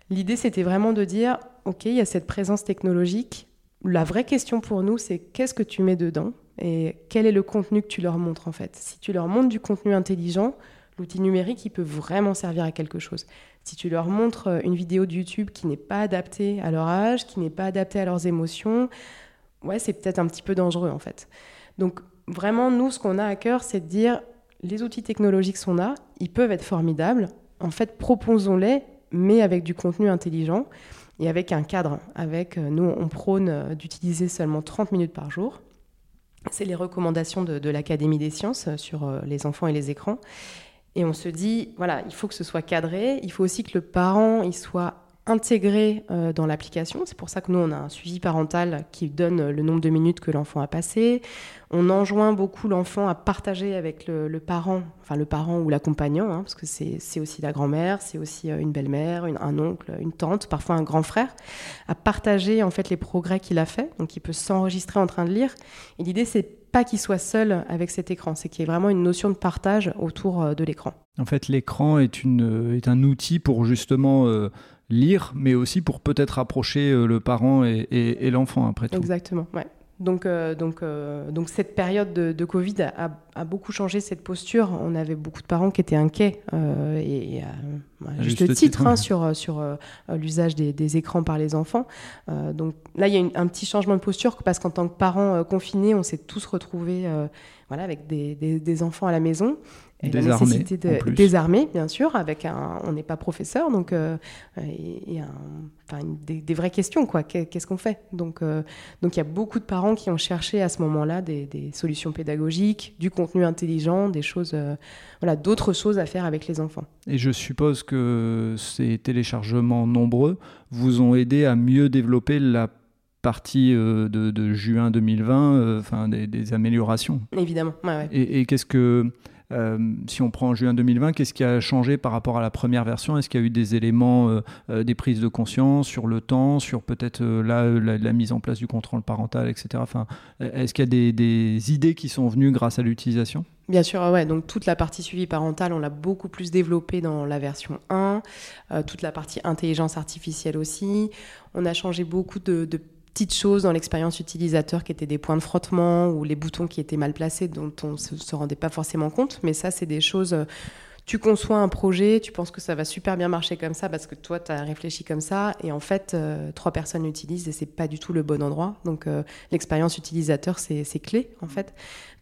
L'idée, c'était vraiment de dire, OK, il y a cette présence technologique, la vraie question pour nous, c'est qu'est-ce que tu mets dedans et quel est le contenu que tu leur montres en fait. Si tu leur montres du contenu intelligent, l'outil numérique, il peut vraiment servir à quelque chose. Si tu leur montres euh, une vidéo de YouTube qui n'est pas adaptée à leur âge, qui n'est pas adaptée à leurs émotions, ouais, c'est peut-être un petit peu dangereux en fait. Donc vraiment, nous, ce qu'on a à cœur, c'est de dire les outils technologiques sont là, ils peuvent être formidables. En fait, proposons-les, mais avec du contenu intelligent et avec un cadre. Avec, euh, nous, on prône euh, d'utiliser seulement 30 minutes par jour. C'est les recommandations de, l'Académie des sciences euh, sur les enfants et les écrans. Et on se dit, voilà, il faut que ce soit cadré. Il faut aussi que le parent il soit intégré euh, dans l'application. C'est pour ça que nous, on a un suivi parental qui donne le nombre de minutes que l'enfant a passé. On enjoint beaucoup l'enfant à partager avec le, parent, enfin le parent ou l'accompagnant, hein, parce que c'est aussi la grand-mère, c'est aussi euh, une belle-mère, un oncle, une tante, parfois un grand frère, à partager en fait les progrès qu'il a fait. Donc il peut s'enregistrer en train de lire. Et l'idée, c'est pas qu'il soit seul avec cet écran, c'est qu'il y ait vraiment une notion de partage autour euh, de l'écran. En fait, l'écran est un outil pour justement lire, mais aussi pour peut-être approcher euh, le parent et, l'enfant après tout. Exactement, ouais. Donc, euh, donc, euh, donc cette période de, Covid a, beaucoup changé cette posture. On avait beaucoup de parents qui étaient inquiets, et, à juste, titre, hein, sur, sur l'usage des, écrans par les enfants. donc là, il y a un petit changement de posture parce qu'en tant que parents confinés, on s'est tous retrouvés voilà, avec des, des, enfants à la maison des armées, de désarmer, bien sûr, avec un, on n'est pas professeur, donc euh, et, enfin, des, vraies questions, quoi. Qu'est-ce qu'on fait? Donc, euh, donc il y a beaucoup de parents qui ont cherché à ce moment-là des, solutions pédagogiques, du contenu intelligent, des choses, euh, voilà, d'autres choses à faire avec les enfants. Et je suppose que ces téléchargements nombreux vous ont aidé à mieux développer la partie de, juin 2020, enfin des, améliorations. Évidemment. Ouais, ouais. Et, et qu'est-ce que si on prend juin 2020, qu'est-ce qui a changé par rapport à la première version? Est-ce qu'il y a eu des éléments, des prises de conscience sur le temps, sur peut-être la, mise en place du contrôle parental, etc. Est-ce qu'il y a des, idées qui sont venues grâce à l'utilisation? Bien sûr, ouais. Donc toute la partie suivi parental, on l'a beaucoup plus développée dans la version 1. Euh, toute la partie intelligence artificielle aussi. On a changé beaucoup de, petites choses dans l'expérience utilisateur qui étaient des points de frottement ou les boutons qui étaient mal placés dont on ne se, rendait pas forcément compte. Mais ça, c'est des choses. Euh, tu conçois un projet, tu penses que ça va super bien marcher comme ça parce que toi, tu as réfléchi comme ça, et en fait, euh, trois personnes l'utilisent et c'est pas du tout le bon endroit. Donc, l'expérience utilisateur, c'est clé, en fait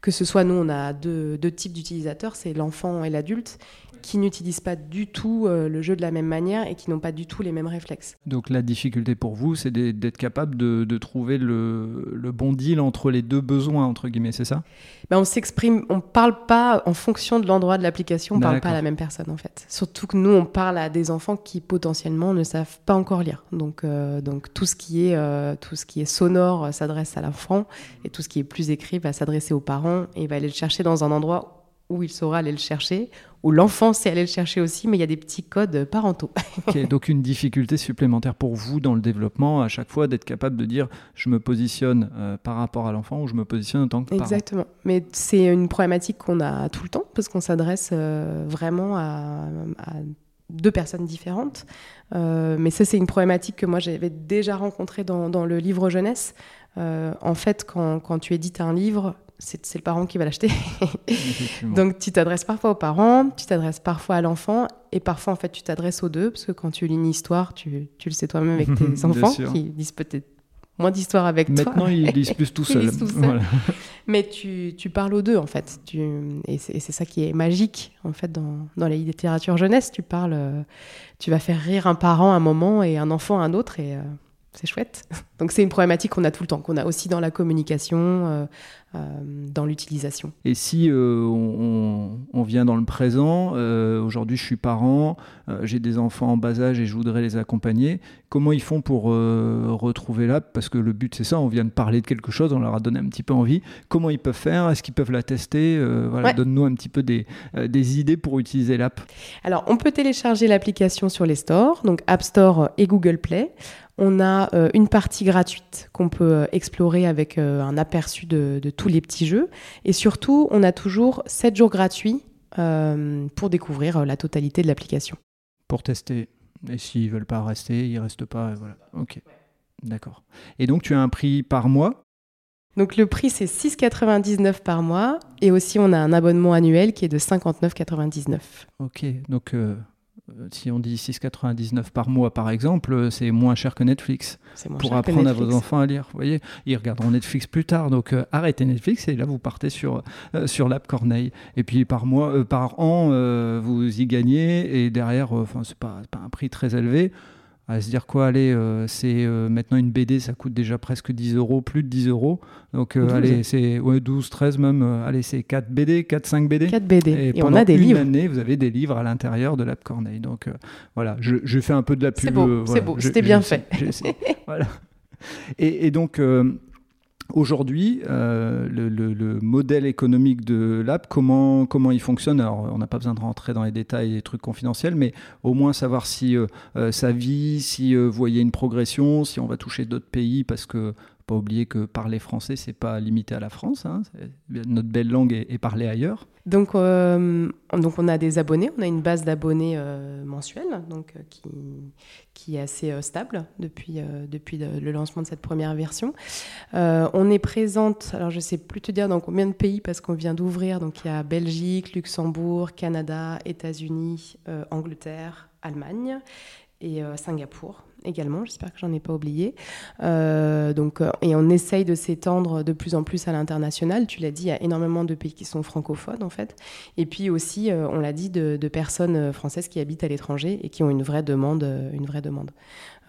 que ce soit nous, on a deux, types d'utilisateurs, c'est l'enfant et l'adulte, qui n'utilisent pas du tout euh, le jeu de la même manière et qui n'ont pas du tout les mêmes réflexes. Donc la difficulté pour vous, c'est d'être capable de, trouver le, bon deal entre les deux besoins, entre guillemets, c'est ça? Ben On s'exprime, on ne parle pas en fonction de l'endroit de l'application, on ne parle pas à la même personne en fait. Surtout que nous, on parle à des enfants qui potentiellement ne savent pas encore lire. Donc, euh, donc tout, ce qui est, euh, tout ce qui est sonore s'adresse à l'enfant et tout ce qui est plus écrit va s'adresser aux parents et il va aller le chercher dans un endroit où il saura aller le chercher, où l'enfant sait aller le chercher aussi, mais il y a des petits codes parentaux. donc une difficulté supplémentaire pour vous dans le développement, à chaque fois d'être capable de dire je me positionne euh, par rapport à l'enfant ou je me positionne en tant que parent. Exactement. Mais c'est une problématique qu'on a tout le temps parce qu'on s'adresse euh, vraiment à, deux personnes différentes. Euh, mais ça, c'est une problématique que moi j'avais déjà rencontrée dans, dans, le livre jeunesse. en fait, quand, quand tu édites un livre, c'est le parent qui va l'acheter. Donc tu t'adresses parfois aux parents, tu t'adresses parfois à l'enfant, et parfois en fait tu t'adresses aux deux, parce que quand tu lis une histoire, tu, tu le sais toi-même avec tes enfants, qui lisent peut-être moins d'histoire avec toi. Maintenant ils lisent plus tout seuls. Mais tu, tu, parles aux deux en fait, tu, et c'est ça qui est magique en fait dans, dans la littérature jeunesse. Tu parles, euh, tu vas faire rire un parent à un moment et un enfant à un autre, et... Euh, c'est chouette. Donc c'est une problématique qu'on a tout le temps, qu'on a aussi dans la communication, euh, euh, dans l'utilisation. Et si euh, on, vient dans le présent, aujourd'hui je suis parent, j'ai des enfants en bas âge et je voudrais les accompagner, comment ils font pour retrouver l'app? Parce que le but c'est ça, on vient de parler de quelque chose, on leur a donné un petit peu envie. Comment ils peuvent faire? Est-ce qu'ils peuvent la tester? Voilà, Donne-nous un petit peu des, des idées pour utiliser l'app. Alors on peut télécharger l'application sur les stores, donc App Store et Google Play. On a euh, une partie gratuite qu'on peut euh, explorer avec euh, un aperçu de, tous les petits jeux. Et surtout, on a toujours 7 jours gratuits pour découvrir la totalité de l'application. Pour tester. Et s'ils veulent pas rester, ils restent pas. Voilà. Ok. D'accord. Et donc, tu as un prix par mois? Donc le prix c'est 6,99 par mois et aussi on a un abonnement annuel qui est de 59,99. Ok, donc euh, si on dit 6,99 par mois par exemple, euh, c'est moins cher que Netflix pour apprendre à vos enfants à lire. Vous voyez, ils regarderont Netflix plus tard, donc euh, arrêtez Netflix et là vous partez sur, sur l'app Corneille. Et puis par mois, par an, vous y gagnez et derrière, enfin c'est pas, pas un prix très élevé à se dire quoi, allez, euh, c'est euh, maintenant une BD, ça coûte déjà presque 10 euros, plus de 10 euros. Donc, euh, allez, c'est ouais, 12, 13 même, allez, c'est 4 BD, 4, 5 BD. 4 BD. Et, on a des une livres. année, vous avez des livres à l'intérieur de l'app Corneille. Donc, voilà, je, je, fais un peu de la pub. C'est beau, c'était bien fait. voilà. Et, et donc, Aujourd'hui, euh, le, modèle économique de l'app, comment, comment il fonctionne Alors, on n'a pas besoin de rentrer dans les détails des trucs confidentiels, mais au moins savoir si euh, euh, ça vit, si vous voyez une progression, si on va toucher d'autres pays, parce que pas oublier que parler français, c'est pas limité à la France. Hein, notre belle langue est, parlée ailleurs. Donc, euh, donc, on a des abonnés, on a une base d'abonnés euh, mensuelle donc, euh, qui, qui est assez stable depuis, depuis le lancement de cette première version. on est présente, alors je sais plus te dire dans combien de pays parce qu'on vient d'ouvrir. Donc, il y a Belgique, Luxembourg, Canada, États-Unis, Angleterre, Allemagne et Singapour également, j'espère que j'en ai pas oublié. Euh, donc, euh, et on essaye de s'étendre de plus en plus à l'international. Tu l'as dit, il y a énormément de pays qui sont francophones en fait. Et puis aussi, euh, on l'a dit, de, personnes françaises qui habitent à l'étranger et qui ont une vraie demande. Une vraie demande.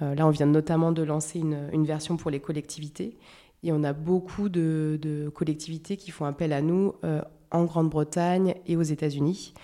là, on vient notamment de lancer une, version pour les collectivités. Et on a beaucoup de collectivités qui font appel à nous en Grande-Bretagne et aux États-Unis.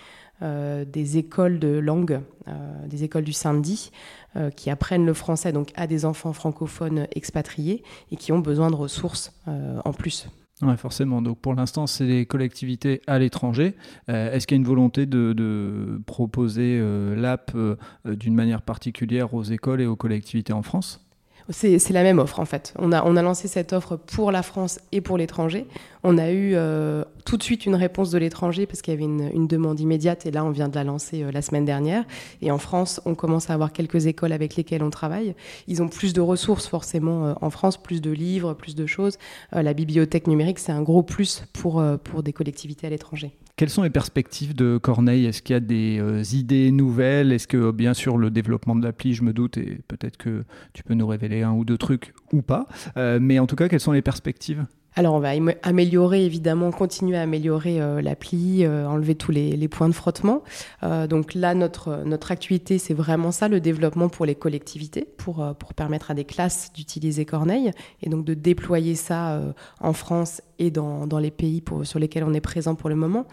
Euh, des écoles de langue, euh, des écoles du samedi, euh, qui apprennent le français donc à des enfants francophones expatriés et qui ont besoin de ressources en plus. Oui, forcément. Donc pour l'instant, c'est des collectivités à l'étranger. Est-ce qu'il y a une volonté de, proposer l'app d'une manière particulière aux écoles et aux collectivités en France? C'est la même offre en fait. On a, on a lancé cette offre pour la France et pour l'étranger. On a eu euh, tout de suite une réponse de l'étranger parce qu'il y avait une, demande immédiate et là on vient de la lancer euh, la semaine dernière. Et en France, on commence à avoir quelques écoles avec lesquelles on travaille. Ils ont plus de ressources forcément euh, en France, plus de livres, plus de choses. la bibliothèque numérique, c'est un gros plus pour, pour des collectivités à l'étranger. Quelles sont les perspectives de Corneille? Est-ce qu'il y a des idées nouvelles? Est-ce que, bien sûr, le développement de l'appli, je me doute, et peut-être que tu peux nous révéler un ou deux trucs ou pas, mais en tout cas, quelles sont les perspectives? Alors on va améliorer évidemment, continuer à améliorer euh, l'appli, euh, enlever tous les, points de frottement. Euh, donc là, notre, notre activité, c'est vraiment ça, le développement pour les collectivités, pour, pour permettre à des classes d'utiliser Corneille et donc de déployer ça en France et dans, dans les pays pour, sur lesquels on est présent pour le moment.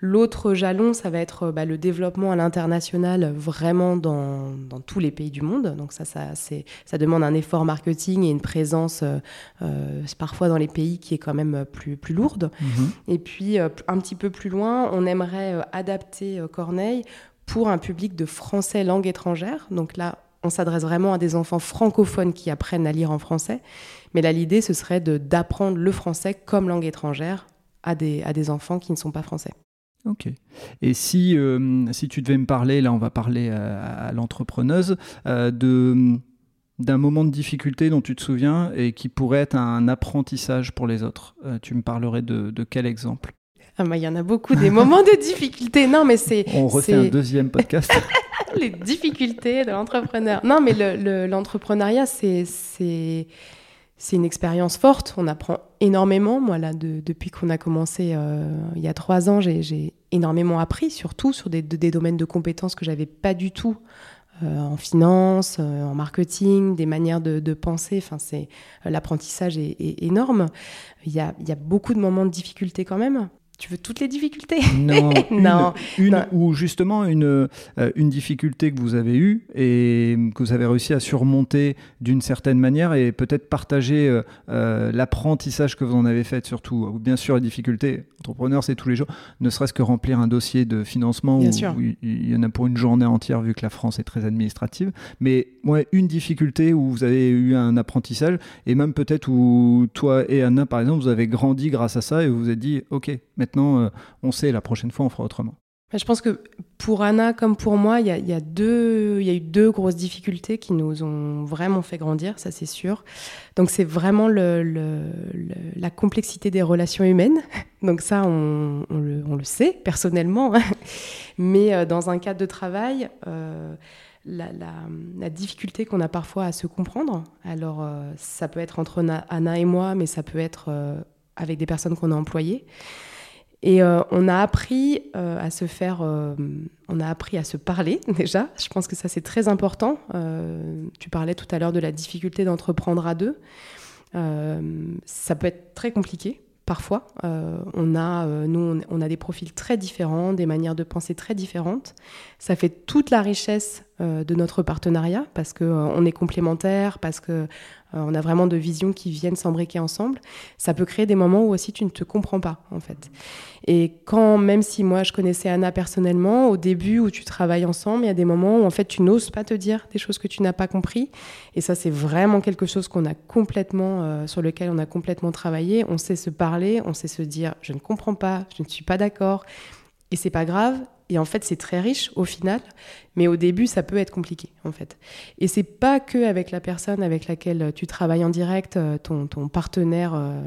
L'autre jalon, ça va être bah, le développement à l'international vraiment dans, dans, tous les pays du monde. Donc ça, ça, ça demande un effort marketing et une présence parfois dans les pays qui est quand même euh, plus, plus lourde. Mhm. Et puis, euh, un petit peu plus loin, on aimerait euh, adapter Corneille pour un public de français langue étrangère. Donc là, on s'adresse vraiment à des enfants francophones qui apprennent à lire en français. Mais là, l'idée, ce serait d'apprendre le français comme langue étrangère à des, à des enfants qui ne sont pas français. Ok. Et si, si tu devais me parler, là on va parler à, l'entrepreneuse, de d'un moment de difficulté dont tu te souviens et qui pourrait être un apprentissage pour les autres. Euh, tu me parlerais de, quel exemple? Ah bah, Il y en a beaucoup des moments de difficulté. Non, mais c'est. On refait un deuxième podcast. les difficultés de l'entrepreneur. Non, mais l'entrepreneuriat, c'est c'est une expérience forte. On apprend énormément. Moi, là, depuis qu'on a commencé euh, il y a trois ans, j'ai énormément appris, surtout sur des, domaines de compétences que j'avais pas du tout euh, en finance, euh, en marketing, des manières de, penser. Enfin, c'est l'apprentissage est, énorme. Il y a beaucoup de moments de difficulté quand même. Tu veux toutes les difficultés? Non, non, une, ou justement une, euh, une difficulté que vous avez eue et que vous avez réussi à surmonter d'une certaine manière et peut-être partager euh, euh, l'apprentissage que vous en avez fait surtout. Bien sûr, la difficulté, entrepreneur, c'est tous les jours, ne serait-ce que remplir un dossier de financement où, il y en a pour une journée entière vu que la France est très administrative. Mais ouais, une difficulté où vous avez eu un apprentissage et même peut-être où toi et Anna, par exemple, vous avez grandi grâce à ça et vous vous êtes dit, ok, Maintenant, euh, on sait, la prochaine fois, on fera autrement. Bah, je pense que pour Anna comme pour moi, il y, a, deux, il y a eu deux grosses difficultés qui nous ont vraiment fait grandir, ça c'est sûr. Donc c'est vraiment la complexité des relations humaines. Donc ça, on, le, sait personnellement. Mais euh, dans un cadre de travail, euh, la, difficulté qu'on a parfois à se comprendre, alors ça peut être entre Anna et moi, mais ça peut être avec des personnes qu'on a employées. Et euh, on a appris euh, à se faire, euh, on a appris à se parler déjà. Je pense que ça c'est très important. tu parlais tout à l'heure de la difficulté d'entreprendre à deux. ça peut être très compliqué parfois. on a, nous, on a des profils très différents, des manières de penser très différentes. Ça fait toute la richesse de notre partenariat parce qu'on est complémentaires, parce que on a vraiment de visions qui viennent s'embriquer ensemble. Ça peut créer des moments où aussi tu ne te comprends pas, en fait. Et quand, même si moi je connaissais Anna personnellement, au début où tu travailles ensemble, il y a des moments où en fait tu n'oses pas te dire des choses que tu n'as pas compris. Et ça, c'est vraiment quelque chose qu'on a complètement, euh, sur lequel on a complètement travaillé. On sait se parler, on sait se dire je ne comprends pas, je ne suis pas d'accord. Et c'est pas grave. Et en fait, c'est très riche au final, mais au début, ça peut être compliqué en fait. Et c'est pas que avec la personne avec laquelle tu travailles en direct, euh, ton, ton partenaire euh,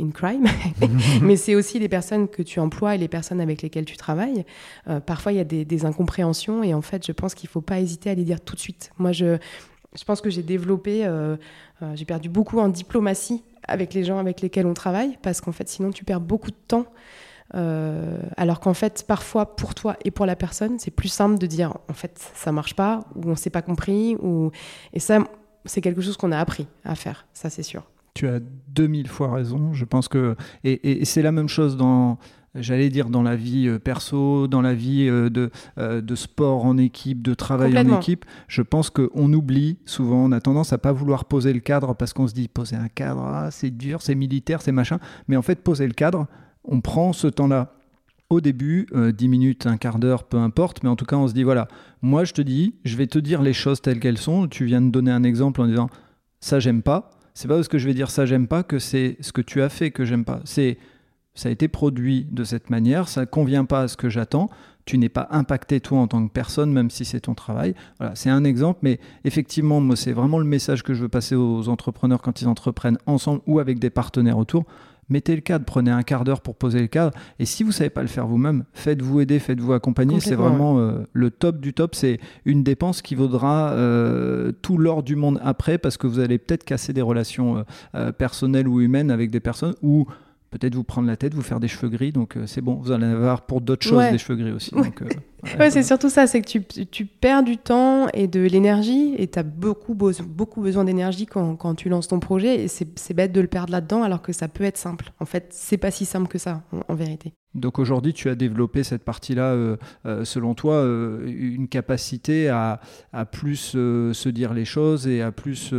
in crime, mais c'est aussi les personnes que tu emploies et les personnes avec lesquelles tu travailles. Euh, parfois, il y a des, des, incompréhensions et en fait, je pense qu'il faut pas hésiter à les dire tout de suite. Moi, je, je pense que j'ai développé, j'ai perdu beaucoup en diplomatie avec les gens avec lesquels on travaille parce qu'en fait, sinon, tu perds beaucoup de temps. Euh, alors qu'en fait, parfois, pour toi et pour la personne, c'est plus simple de dire en fait, ça marche pas, ou on s'est pas compris, ou... et ça, c'est quelque chose qu'on a appris à faire, ça c'est sûr. Tu as 2000 fois raison, je pense que. Et, et c'est la même chose dans j'allais dire dans la vie euh, perso, dans la vie euh, de, de sport en équipe, de travail en équipe. Je pense qu'on oublie souvent, on a tendance à pas vouloir poser le cadre parce qu'on se dit poser un cadre, ah, c'est dur, c'est militaire, c'est machin. Mais en fait, poser le cadre, on prend ce temps-là au début, 10 minutes, un quart d'heure, peu importe, mais en tout cas, on se dit voilà, moi je te dis, je vais te dire les choses telles qu'elles sont. Tu viens de donner un exemple en disant ça, j'aime pas c'est pas parce que je vais dire ça j'aime pas que c'est ce que tu as fait que j'aime pas. C'est ça a été produit de cette manière, ça convient pas à ce que j'attends. Tu n'es pas impacté toi en tant que personne, même si c'est ton travail. Voilà, c'est un exemple, mais effectivement, moi, c'est vraiment le message que je veux passer aux entrepreneurs quand ils entreprennent ensemble ou avec des partenaires autour mettez le cadre, prenez un quart d'heure pour poser le cadre. Et si vous ne savez pas le faire vous-même, faites-vous aider, faites-vous accompagner. C'est vraiment euh, le top du top. C'est une dépense qui vaudra euh, tout l'or du monde après parce que vous allez peut-être casser des relations euh, personnelles ou humaines avec des personnes ou peut-être vous prendre la tête, vous faire des cheveux gris. Donc c'est bon, vous allez avoir pour d'autres choses des cheveux gris aussi. Donc, ouais, c'est surtout ça, c'est que tu, tu, perds du temps et de l'énergie et tu as beaucoup, beaucoup besoin d'énergie quand, quand, tu lances ton projet et c'est bête de le perdre là-dedans alors que ça peut être simple. En fait, c'est pas si simple que ça en vérité. Donc aujourd'hui, tu as développé cette partie-là, euh, euh, selon toi, euh, une capacité à, plus se dire les choses et à plus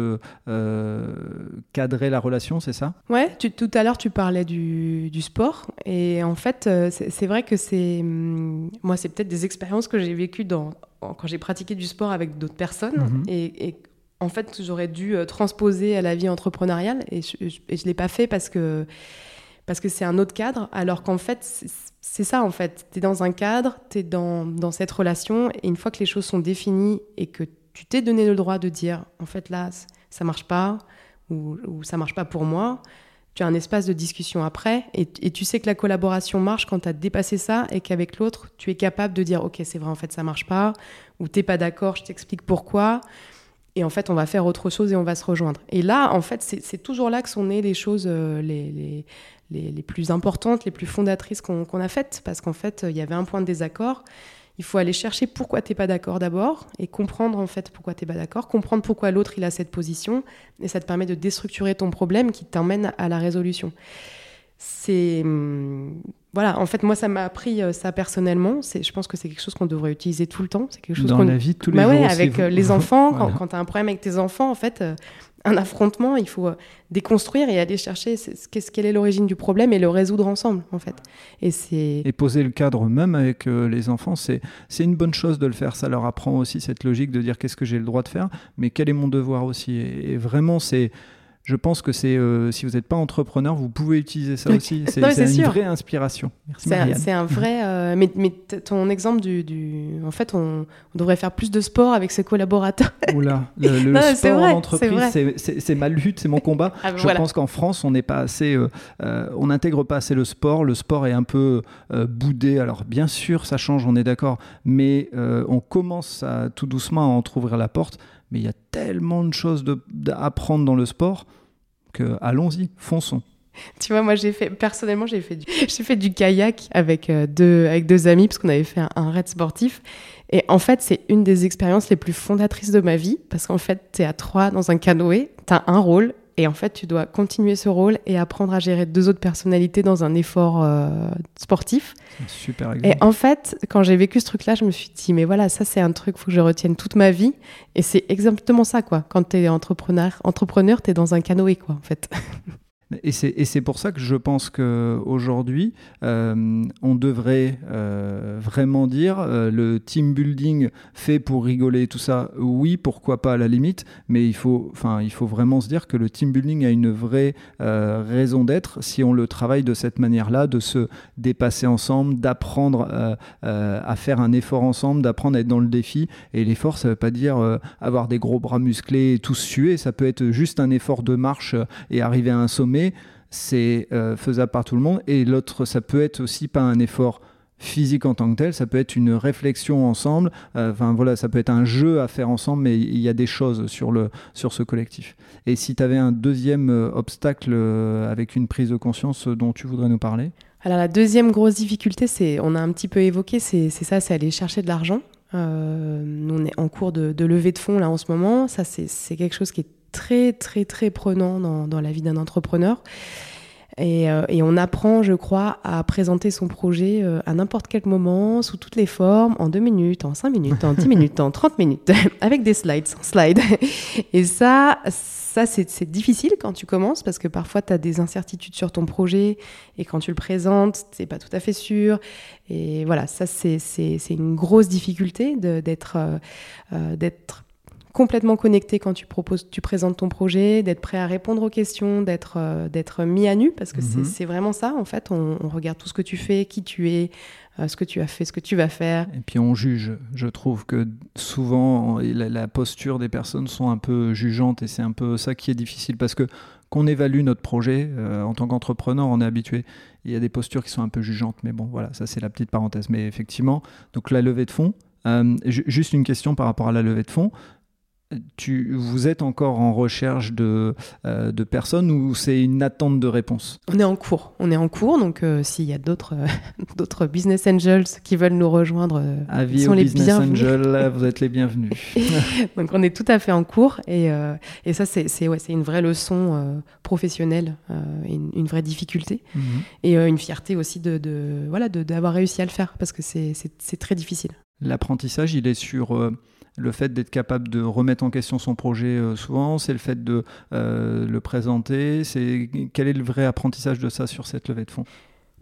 cadrer la relation, c'est ça? Ouais, tout à l'heure, tu parlais du, sport. Et en fait, c'est vrai que c'est. Hum, moi, c'est peut-être des expériences que j'ai vécues dans, quand j'ai pratiqué du sport avec d'autres personnes. Mhm. et, en fait, j'aurais dû transposer à la vie entrepreneuriale et je ne l'ai pas fait parce que parce que c'est un autre cadre, alors qu'en fait, c'est ça, en fait. Tu es dans un cadre, tu es dans, dans, cette relation, et une fois que les choses sont définies et que tu t'es donné le droit de dire, en fait, là, ça marche pas, ou, ou ça marche pas pour moi, tu as un espace de discussion après, et, tu sais que la collaboration marche quand tu as dépassé ça, et qu'avec l'autre, tu es capable de dire, ok, c'est vrai, en fait, ça marche pas, ou t'es pas d'accord, je t'explique pourquoi et en fait, on va faire autre chose et on va se rejoindre. Et là, en fait, c'est toujours là que sont nées les choses euh, les, les, les, plus importantes, les plus fondatrices qu'on a faites, parce qu'en fait, il y avait un point de désaccord. Il faut aller chercher pourquoi tu n'es pas d'accord d'abord et comprendre en fait pourquoi tu n'es pas d'accord, comprendre pourquoi l'autre il a cette position et ça te permet de déstructurer ton problème qui t'emmène à la résolution. C'est hum, voilà, en fait, moi, ça m'a appris euh, ça personnellement. Je pense que c'est quelque chose qu'on devrait utiliser tout le temps. C'est quelque chose dans la vie de tous les bah jours. avec euh, les enfants, quand, tu as un problème avec tes enfants, en fait, euh, un affrontement, il faut déconstruire et aller chercher ce quelle est l'origine du problème et le résoudre ensemble, en fait. Et, et poser le cadre même avec les enfants, c'est une bonne chose de le faire. Ça leur apprend aussi cette logique de dire qu'est-ce que j'ai le droit de faire, mais quel est mon devoir aussi? et vraiment, c'est je pense que c'est euh, si vous n'êtes pas entrepreneur, vous pouvez utiliser ça aussi. C'est une vraie inspiration. C'est un, vrai. Euh, mais, mais ton exemple du, du, en fait, on, devrait faire plus de sport avec ses collaborateurs. Oula, le, le sport en entreprise, c'est ma lutte, c'est mon combat. Ah, je pense qu'en France, on n'est pas assez, euh, on n'intègre pas assez le sport. Le sport est un peu boudé. Alors bien sûr, ça change, on est d'accord, mais on commence à, tout doucement à entrouvrir la porte mais il y a tellement de choses à apprendre dans le sport que allons-y, fonçons. Tu vois, moi j'ai fait personnellement j'ai fait du, j'ai fait du kayak avec euh, deux avec deux amis parce qu'on avait fait un, raid sportif et en fait c'est une des expériences les plus fondatrices de ma vie parce qu'en fait tu es à trois dans un canoë, tu as un rôle et en fait, tu dois continuer ce rôle et apprendre à gérer deux autres personnalités dans un effort euh, sportif. Super exemple. Et en fait, quand j'ai vécu ce truc-là, je me suis dit, mais voilà, ça c'est un truc, faut que je retienne toute ma vie. Et c'est exactement ça, quoi. Quand tu es entrepreneur, entrepreneur tu es dans un canoë, quoi, en fait. Et c'est pour ça que je pense qu'aujourd'hui, euh, on devrait euh, vraiment dire euh, le team building fait pour rigoler, tout ça, oui, pourquoi pas à la limite, mais il faut, il faut vraiment se dire que le team building a une vraie raison d'être si on le travaille de cette manière-là, de se dépasser ensemble, d'apprendre à faire un effort ensemble, d'apprendre à être dans le défi. Et l'effort, ça ne veut pas dire avoir des gros bras musclés et tous suer, ça peut être juste un effort de marche et arriver à un sommet c'est euh, faisable par tout le monde. Et l'autre, ça peut être aussi pas un effort physique en tant que tel, ça peut être une réflexion ensemble, euh, enfin voilà, ça peut être un jeu à faire ensemble, mais il y a des choses sur, le, sur ce collectif. Et si tu avais un deuxième euh, obstacle avec une prise de conscience dont tu voudrais nous parler? Alors la deuxième grosse difficulté, c'est, on a un petit peu évoqué, c'est, ça, c'est aller chercher de l'argent. nous, on est en cours de, de levée de fonds là en ce moment, ça c'est quelque chose qui est très, très, très prenant dans, dans la vie d'un entrepreneur. Et, on apprend, je crois, à présenter son projet à n'importe quel moment, sous toutes les formes, en deux minutes, en cinq minutes, en dix minutes, en trente minutes, avec des slides, sans slides. Et ça, ça, c'est difficile quand tu commences parce que parfois tu as des incertitudes sur ton projet et quand tu le présentes, tu pas tout à fait sûr. Et voilà, ça, c'est une grosse difficulté d'être euh, euh, complètement connecté quand tu proposes, tu présentes ton projet, d'être prêt à répondre aux questions, d'être euh, d'être mis à nu parce que c'est mhm. vraiment ça en fait. On, on, regarde tout ce que tu fais, qui tu es, ce que tu as fait, ce que tu vas faire. Et puis on juge. Je trouve que souvent la, posture des personnes sont un peu jugeantes et c'est un peu ça qui est difficile parce que qu'on évalue notre projet euh, en tant qu'entrepreneur, on est habitué. Il y a des postures qui sont un peu jugeantes, mais bon, voilà, ça c'est la petite parenthèse. Mais effectivement, donc la levée de fonds. Euh, juste une question par rapport à la levée de fonds tu, vous êtes encore en recherche de, euh, de personnes ou c'est une attente de réponse? On est en cours. On est en cours, donc euh, s'il y a d'autres d'autres business angels qui veulent nous rejoindre, Avis sont les business angels, vous êtes les bienvenus. donc on est tout à fait en cours et, et ça c'est ouais, une vraie leçon professionnelle, une, une, vraie difficulté mhm. et une fierté aussi de, de voilà d'avoir réussi à le faire parce que c'est très difficile. L'apprentissage, il est sur le fait d'être capable de remettre en question son projet euh, souvent, c'est le fait de euh, le présenter. C'est quel est le vrai apprentissage de ça sur cette levée de fonds?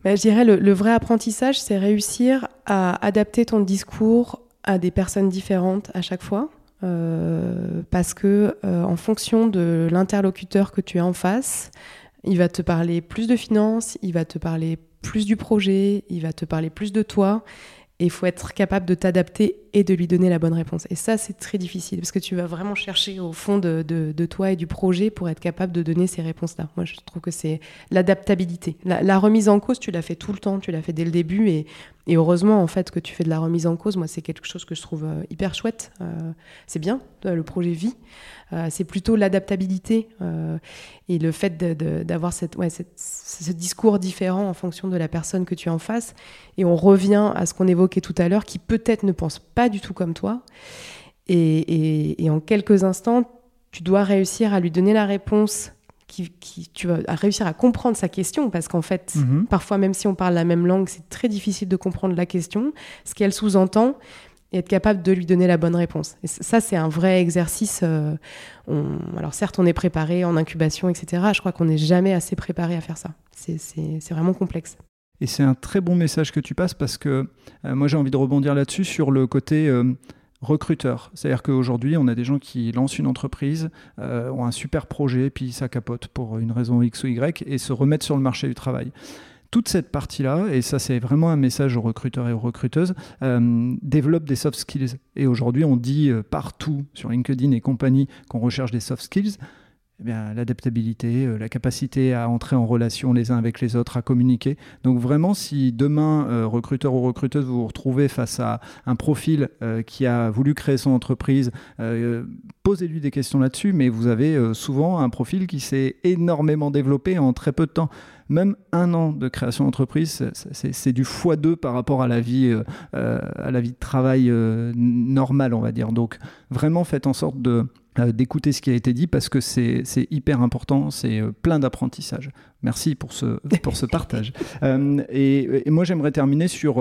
Bah, Je dirais le, le vrai apprentissage, c'est réussir à adapter ton discours à des personnes différentes à chaque fois. Euh, parce que en fonction de l'interlocuteur que tu as en face, il va te parler plus de finances, il va te parler plus du projet, il va te parler plus de toi. Et il faut être capable de t'adapter et de lui donner la bonne réponse. Et ça, c'est très difficile parce que tu vas vraiment chercher au fond de, de, toi et du projet pour être capable de donner ces réponses-là. Moi, je trouve que c'est l'adaptabilité. La, remise en cause, tu l'as fait tout le temps, tu l'as fait dès le début. Et, et, heureusement, en fait, que tu fais de la remise en cause, moi, c'est quelque chose que je trouve euh, hyper chouette. Euh, c'est bien, le projet vit. Euh, c'est plutôt l'adaptabilité et le fait d'avoir cette, ouais, ce discours différent en fonction de la personne que tu as en face. Et on revient à ce qu'on évoquait tout à l'heure, qui peut-être ne pense pas du tout comme toi. Et, en quelques instants, tu dois réussir à lui donner la réponse qui, tu vas réussir à comprendre sa question parce qu'en fait, mhm. parfois même si on parle la même langue, c'est très difficile de comprendre la question, ce qu'elle sous-entend et être capable de lui donner la bonne réponse. Et ça, c'est un vrai exercice. Euh, alors certes, on est préparé en incubation, etc. Je crois qu'on n'est jamais assez préparé à faire ça. C'est vraiment complexe. Et c'est un très bon message que tu passes parce que euh, moi j'ai envie de rebondir là-dessus sur le côté euh, recruteur. C'est-à-dire qu'aujourd'hui on a des gens qui lancent une entreprise, ont un super projet, puis ça capote pour une raison X ou Y et se remettent sur le marché du travail. Toute cette partie-là, et ça c'est vraiment un message aux recruteurs et aux recruteuses, développe des soft skills. Et aujourd'hui on dit partout sur LinkedIn et compagnie qu'on recherche des soft skills. Eh l'adaptabilité, euh, la capacité à entrer en relation les uns avec les autres, à communiquer. Donc vraiment, si demain, euh, recruteur ou recruteuse, vous vous retrouvez face à un profil euh, qui a voulu créer son entreprise, posez-lui des questions là-dessus, mais vous avez souvent un profil qui s'est énormément développé en très peu de temps même un an de création d'entreprise, c'est du x2 par rapport à la vie, à la vie de travail normale, on va dire. Donc vraiment, faites en sorte de euh, d'écouter ce qui a été dit parce que c'est hyper important, c'est euh, plein d'apprentissage. Merci pour ce, pour ce partage. Euh, et, moi, j'aimerais terminer sur,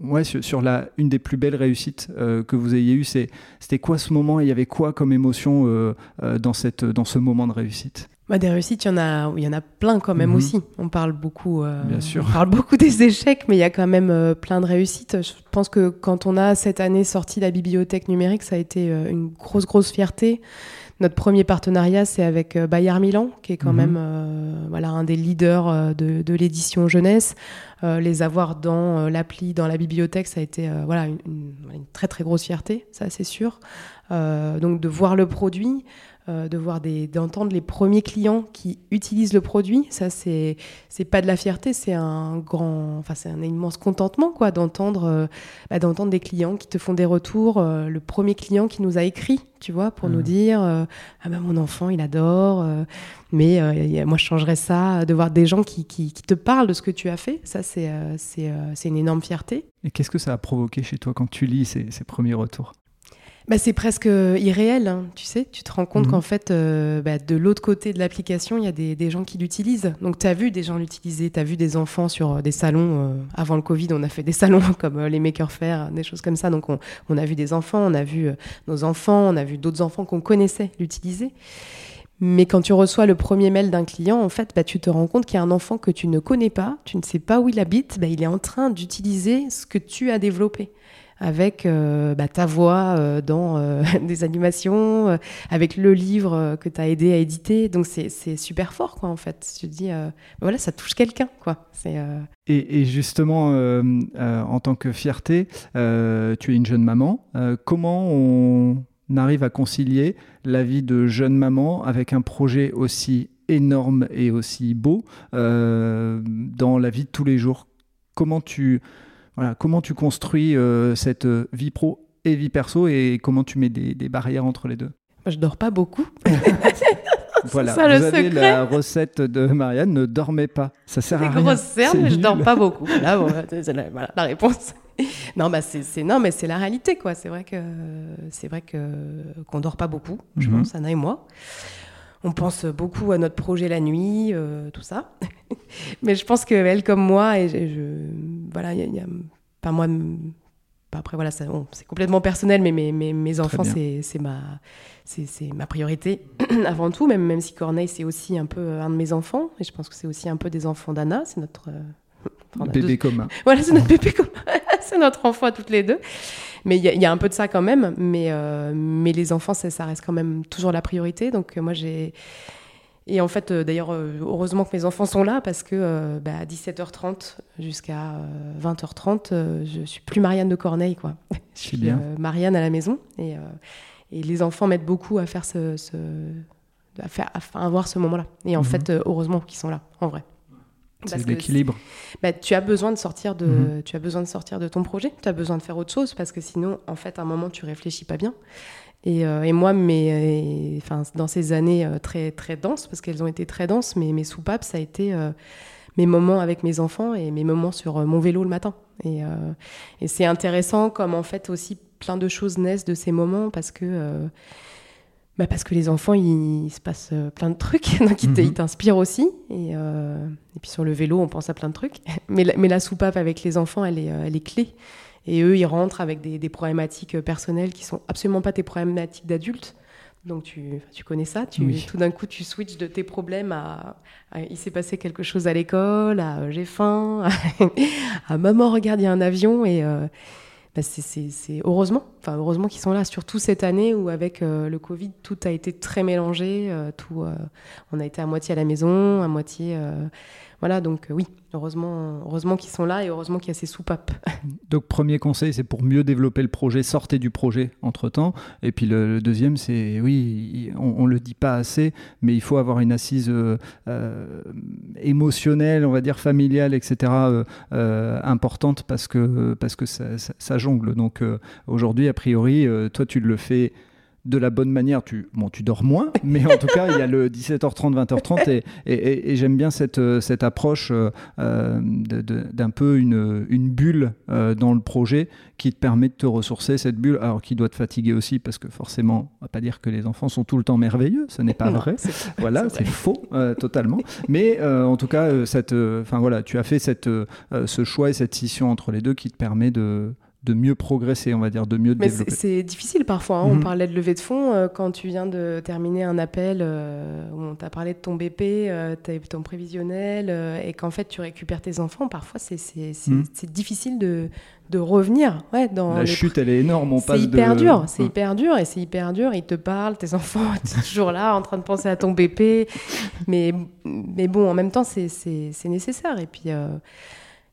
ouais, sur, la, une des plus belles réussites que vous ayez eues. C'était quoi ce moment Il y avait quoi comme émotion dans, cette, dans ce moment de réussite? Bah, des réussites, il y en a, il y en a plein quand même mhm. aussi. On parle beaucoup, euh, Bien sûr. on parle beaucoup des échecs, mais il y a quand même euh, plein de réussites. Je pense que quand on a cette année sorti la bibliothèque numérique, ça a été euh, une grosse, grosse fierté. Notre premier partenariat, c'est avec Bayard Milan, qui est quand mhm. même voilà, un des leaders de, de l'édition jeunesse. les avoir dans l'appli, dans la bibliothèque, ça a été voilà, une, une, très, très grosse fierté, ça c'est sûr. donc de voir le produit, de voir des, d'entendre les premiers clients qui utilisent le produit. Ça, c'est, c'est pas de la fierté, c'est un grand, enfin, c'est un immense contentement, quoi, d'entendre, euh, bah, d'entendre des clients qui te font des retours. Euh, le premier client qui nous a écrit, tu vois, pour nous mmh. dire, ah ben mon enfant, il adore, mais moi je changerais ça. De voir des gens qui, qui, te parlent de ce que tu as fait, ça, c'est, c'est, c'est une énorme fierté. Et qu'est-ce que ça a provoqué chez toi quand tu lis ces, ces premiers retours? Bah, c'est presque irréel, hein, tu sais. Tu te rends compte Mhm. qu'en fait, euh, bah, de l'autre côté de l'application, il y a des, des gens qui l'utilisent. Donc, tu as vu des gens l'utiliser, tu as vu des enfants sur euh, des salons. euh, avant le Covid, on a fait des salons comme euh, les Maker Faire, des choses comme ça. Donc, on, on a vu des enfants, on a vu euh, nos enfants, on a vu d'autres enfants qu'on connaissait l'utiliser. Mais quand tu reçois le premier mail d'un client, en fait, bah, tu te rends compte qu'il y a un enfant que tu ne connais pas, tu ne sais pas où il habite, bah, il est en train d'utiliser ce que tu as développé avec euh, bah, ta voix euh, dans euh, des animations, avec le livre que tu as aidé à éditer. Donc c'est super fort, quoi, en fait. Tu te dis, euh, voilà, ça touche quelqu'un, quoi. Et, justement, en tant que fierté, tu es une jeune maman. Comment on arrive à concilier la vie de jeune maman avec un projet aussi énorme et aussi beau dans la vie de tous les jours? Comment tu, voilà, comment tu construis euh, cette vie pro et vie perso et comment tu mets des, des barrières entre les deux? Moi, je dors pas beaucoup. Voilà, ça, le vous avez secret. la recette de Marianne, ne dormez pas. Ça sert à rien. grosses cernes, mais je dors pas beaucoup. Là, bon, c'est la, voilà, la réponse. Non, bah c'est c'est- non, mais c'est la réalité, quoi. C'est vrai que c'est vrai que qu'on dort pas beaucoup. Je Mhm. pense, Anna et moi. On pense beaucoup à notre projet la nuit, euh, tout ça. mais je pense qu'elle, comme moi, et je, je- voilà, il y a, il y a- pas moi. pas Après, voilà, ça- bon, c'est complètement personnel, mais mes, mes, mes enfants, c'est c'est ma, c'est c'est ma priorité avant tout, même, même si Corneille, c'est aussi un peu un de mes enfants. Et je pense que c'est aussi un peu des enfants d'Anna. C'est notre. euh, enfin, Bébé deux- commun. voilà, c'est notre bébé commun. c'est notre enfant à toutes les deux. Mais il y, a- il y a un peu de ça quand même. Mais, euh, mais les enfants, ça, ça reste quand même toujours la priorité. Donc euh, moi, j'ai. Et en fait, euh, d'ailleurs, heureusement que mes enfants sont là parce que euh, bah, à 17h30 jusqu'à euh, 20h30, euh, je suis plus Marianne de Corneille, quoi. Je suis bien. Marianne à la maison. Et, et les enfants m'aident beaucoup à faire ce. ce- à, faire, à avoir ce moment-là. Et en Mhm. fait, heureusement qu'ils sont là, en vrai. C'est l'équilibre. bah, tu as besoin de sortir de, Mhm. tu as besoin de sortir de ton projet. Tu as besoin de faire autre chose parce que sinon, en fait, à un moment, tu réfléchis pas bien. Et, euh, et moi, mes, euh, enfin, dans ces années euh, très très denses, parce qu'elles ont été très denses, mais mes soupapes, ça a été euh, mes moments avec mes enfants et mes moments sur mon vélo le matin. Et, et c'est intéressant comme en fait aussi plein de choses naissent de ces moments parce que bah parce que les enfants, il, il se passe euh, plein de trucs, donc ils Mhm. t'inspirent aussi. Et, euh, et puis sur le vélo, on pense à plein de trucs. Mais la, mais la soupape avec les enfants, elle est, euh, elle est clé. Et eux, ils rentrent avec des, des problématiques personnelles qui sont absolument pas tes problématiques d'adultes. Donc tu, tu connais ça, tu, Oui. tout d'un coup tu switches de tes problèmes à, à il s'est passé quelque chose à l'école, à euh, j'ai faim, à, maman regarde il y a un avion et euh, bah, c'est- heureusement, enfin heureusement qu'ils sont là, surtout cette année où avec euh, le Covid tout a été très mélangé, euh, tout, euh, on a été à moitié à la maison, à moitié, voilà donc euh, oui, heureusement, heureusement qu'ils sont là et heureusement qu'il y a ces soupapes. Donc, premier conseil, c'est pour mieux développer le projet, sortez du projet entre temps. Et puis, le, deuxième, c'est oui, on, on le dit pas assez, mais il faut avoir une assise euh, euh, émotionnelle, on va dire familiale, etc., importante parce que, parce que ça, jongle. Donc, aujourd'hui, a priori, toi, tu le fais de la bonne manière, tu, bon, tu dors moins, mais en tout cas, il y a le 17h30, 20h30, et, et- et- et j'aime bien cette, euh, cette approche euh, euh, d'un peu une, une bulle euh, dans le projet qui te permet de te ressourcer, cette bulle, alors qui doit te fatiguer aussi, parce que forcément, on va pas dire que les enfants sont tout le temps merveilleux, ce n'est pas Non, vrai. c'est- Voilà, c'est faux euh, totalement. Mais en tout cas, cette, enfin voilà, tu as fait cette, ce choix et cette scission entre les deux qui te permet de, de mieux progresser, on va dire, de mieux Mais c'est développer. c'est difficile parfois. hein. Mhm. On parlait de levée de fonds. euh, quand tu viens de terminer un appel euh, où on t'a parlé de ton BP, euh, ton prévisionnel, euh, et qu'en fait tu récupères tes enfants, parfois c'est c'est- c'est- Mhm. difficile de, de revenir ouais, dans La chute, elle est énorme. On c'est passe hyper de... dur, c'est Ouais. hyper dur et c'est hyper dur. Ils te parlent, tes enfants, toujours là en train de penser à ton BP. Mais, mais bon, en même temps, c'est- c'est c'est nécessaire. Et puis, euh,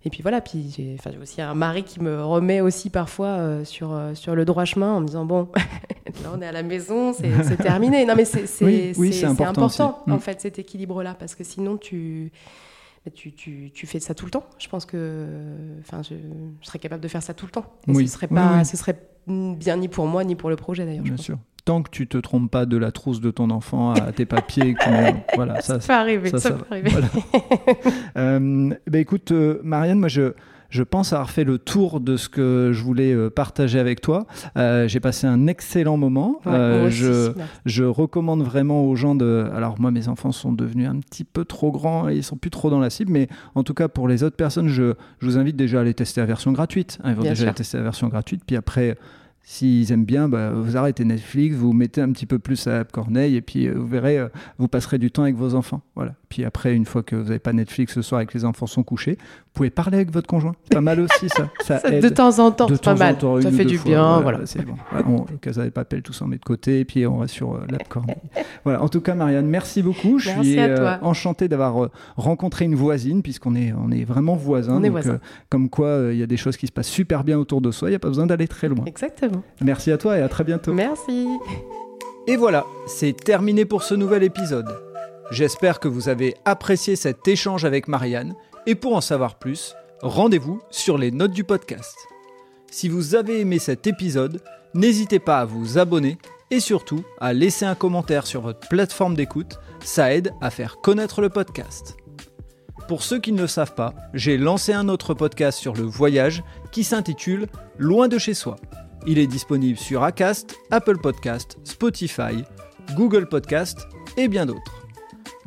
et puis voilà, puis j'ai enfin, j'ai aussi un mari qui me remet aussi parfois euh, sur, euh, sur le droit chemin en me disant Bon, là on est à la maison, c'est terminé. Non, mais c'est c'est- Oui, oui, important aussi. en Mm. fait cet équilibre-là parce que sinon tu. Tu, tu, tu fais ça tout le temps. Je pense que enfin, je, je serais capable de faire ça tout le temps. Et Oui. ce serait pas, ce serait bien ni pour moi ni pour le projet d'ailleurs. Bien sûr. Tant que tu te trompes pas de la trousse de ton enfant à tes papiers, que voilà, ça, Ça peut arriver, ça, ça, ça peut arriver. Voilà. Euh, bah écoute, euh, Marianne, moi je, je pense avoir fait le tour de ce que je voulais euh, partager avec toi. Euh, j'ai passé un excellent moment. Ouais, aussi, je, recommande vraiment aux gens de. Alors, moi, mes enfants sont devenus un petit peu trop grands et ils sont plus trop dans la cible, mais en tout cas, pour les autres personnes, je, je vous invite déjà à aller tester la version gratuite. Ils vont Bien déjà sûr. aller tester la version gratuite, puis après. S'ils aiment bien, bah, vous arrêtez Netflix, vous mettez un petit peu plus à Corneille et puis euh, vous verrez, euh, vous passerez du temps avec vos enfants. Voilà. Puis après, une fois que vous n'avez pas Netflix ce soir et que les enfants sont couchés, vous pouvez parler avec votre conjoint. C'est pas mal aussi ça. Ça, Ça, aide de temps en temps, c'est pas mal. temps, ça fait du fois, bien. Voilà. c'est bon. Voilà, on, Casa Papel, tout ça on met de côté, et puis on reste sur euh, l'app Corneille. voilà. En tout cas, Marianne, merci beaucoup. Je Merci suis euh, enchanté d'avoir euh, rencontré une voisine, puisqu'on est, on est vraiment voisins. On est donc, voisins. euh, comme quoi, euh, il y a des choses qui se passent super bien autour de soi, il n'y a pas besoin d'aller très loin. Exactement. Merci à toi et à très bientôt. Merci. Et voilà, c'est terminé pour ce nouvel épisode. J'espère que vous avez apprécié cet échange avec Marianne, et pour en savoir plus, rendez-vous sur les notes du podcast. Si vous avez aimé cet épisode, n'hésitez pas à vous abonner et surtout à laisser un commentaire sur votre plateforme d'écoute, ça aide à faire connaître le podcast. Pour ceux qui ne le savent pas, j'ai lancé un autre podcast sur le voyage qui s'intitule Loin de chez soi. Il est disponible sur Acast, Apple Podcast, Spotify, Google Podcast et bien d'autres.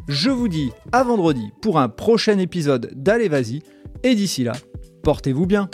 Je vous dis à vendredi pour un prochain épisode d'Allez Vas-y et d'ici là, portez-vous bien.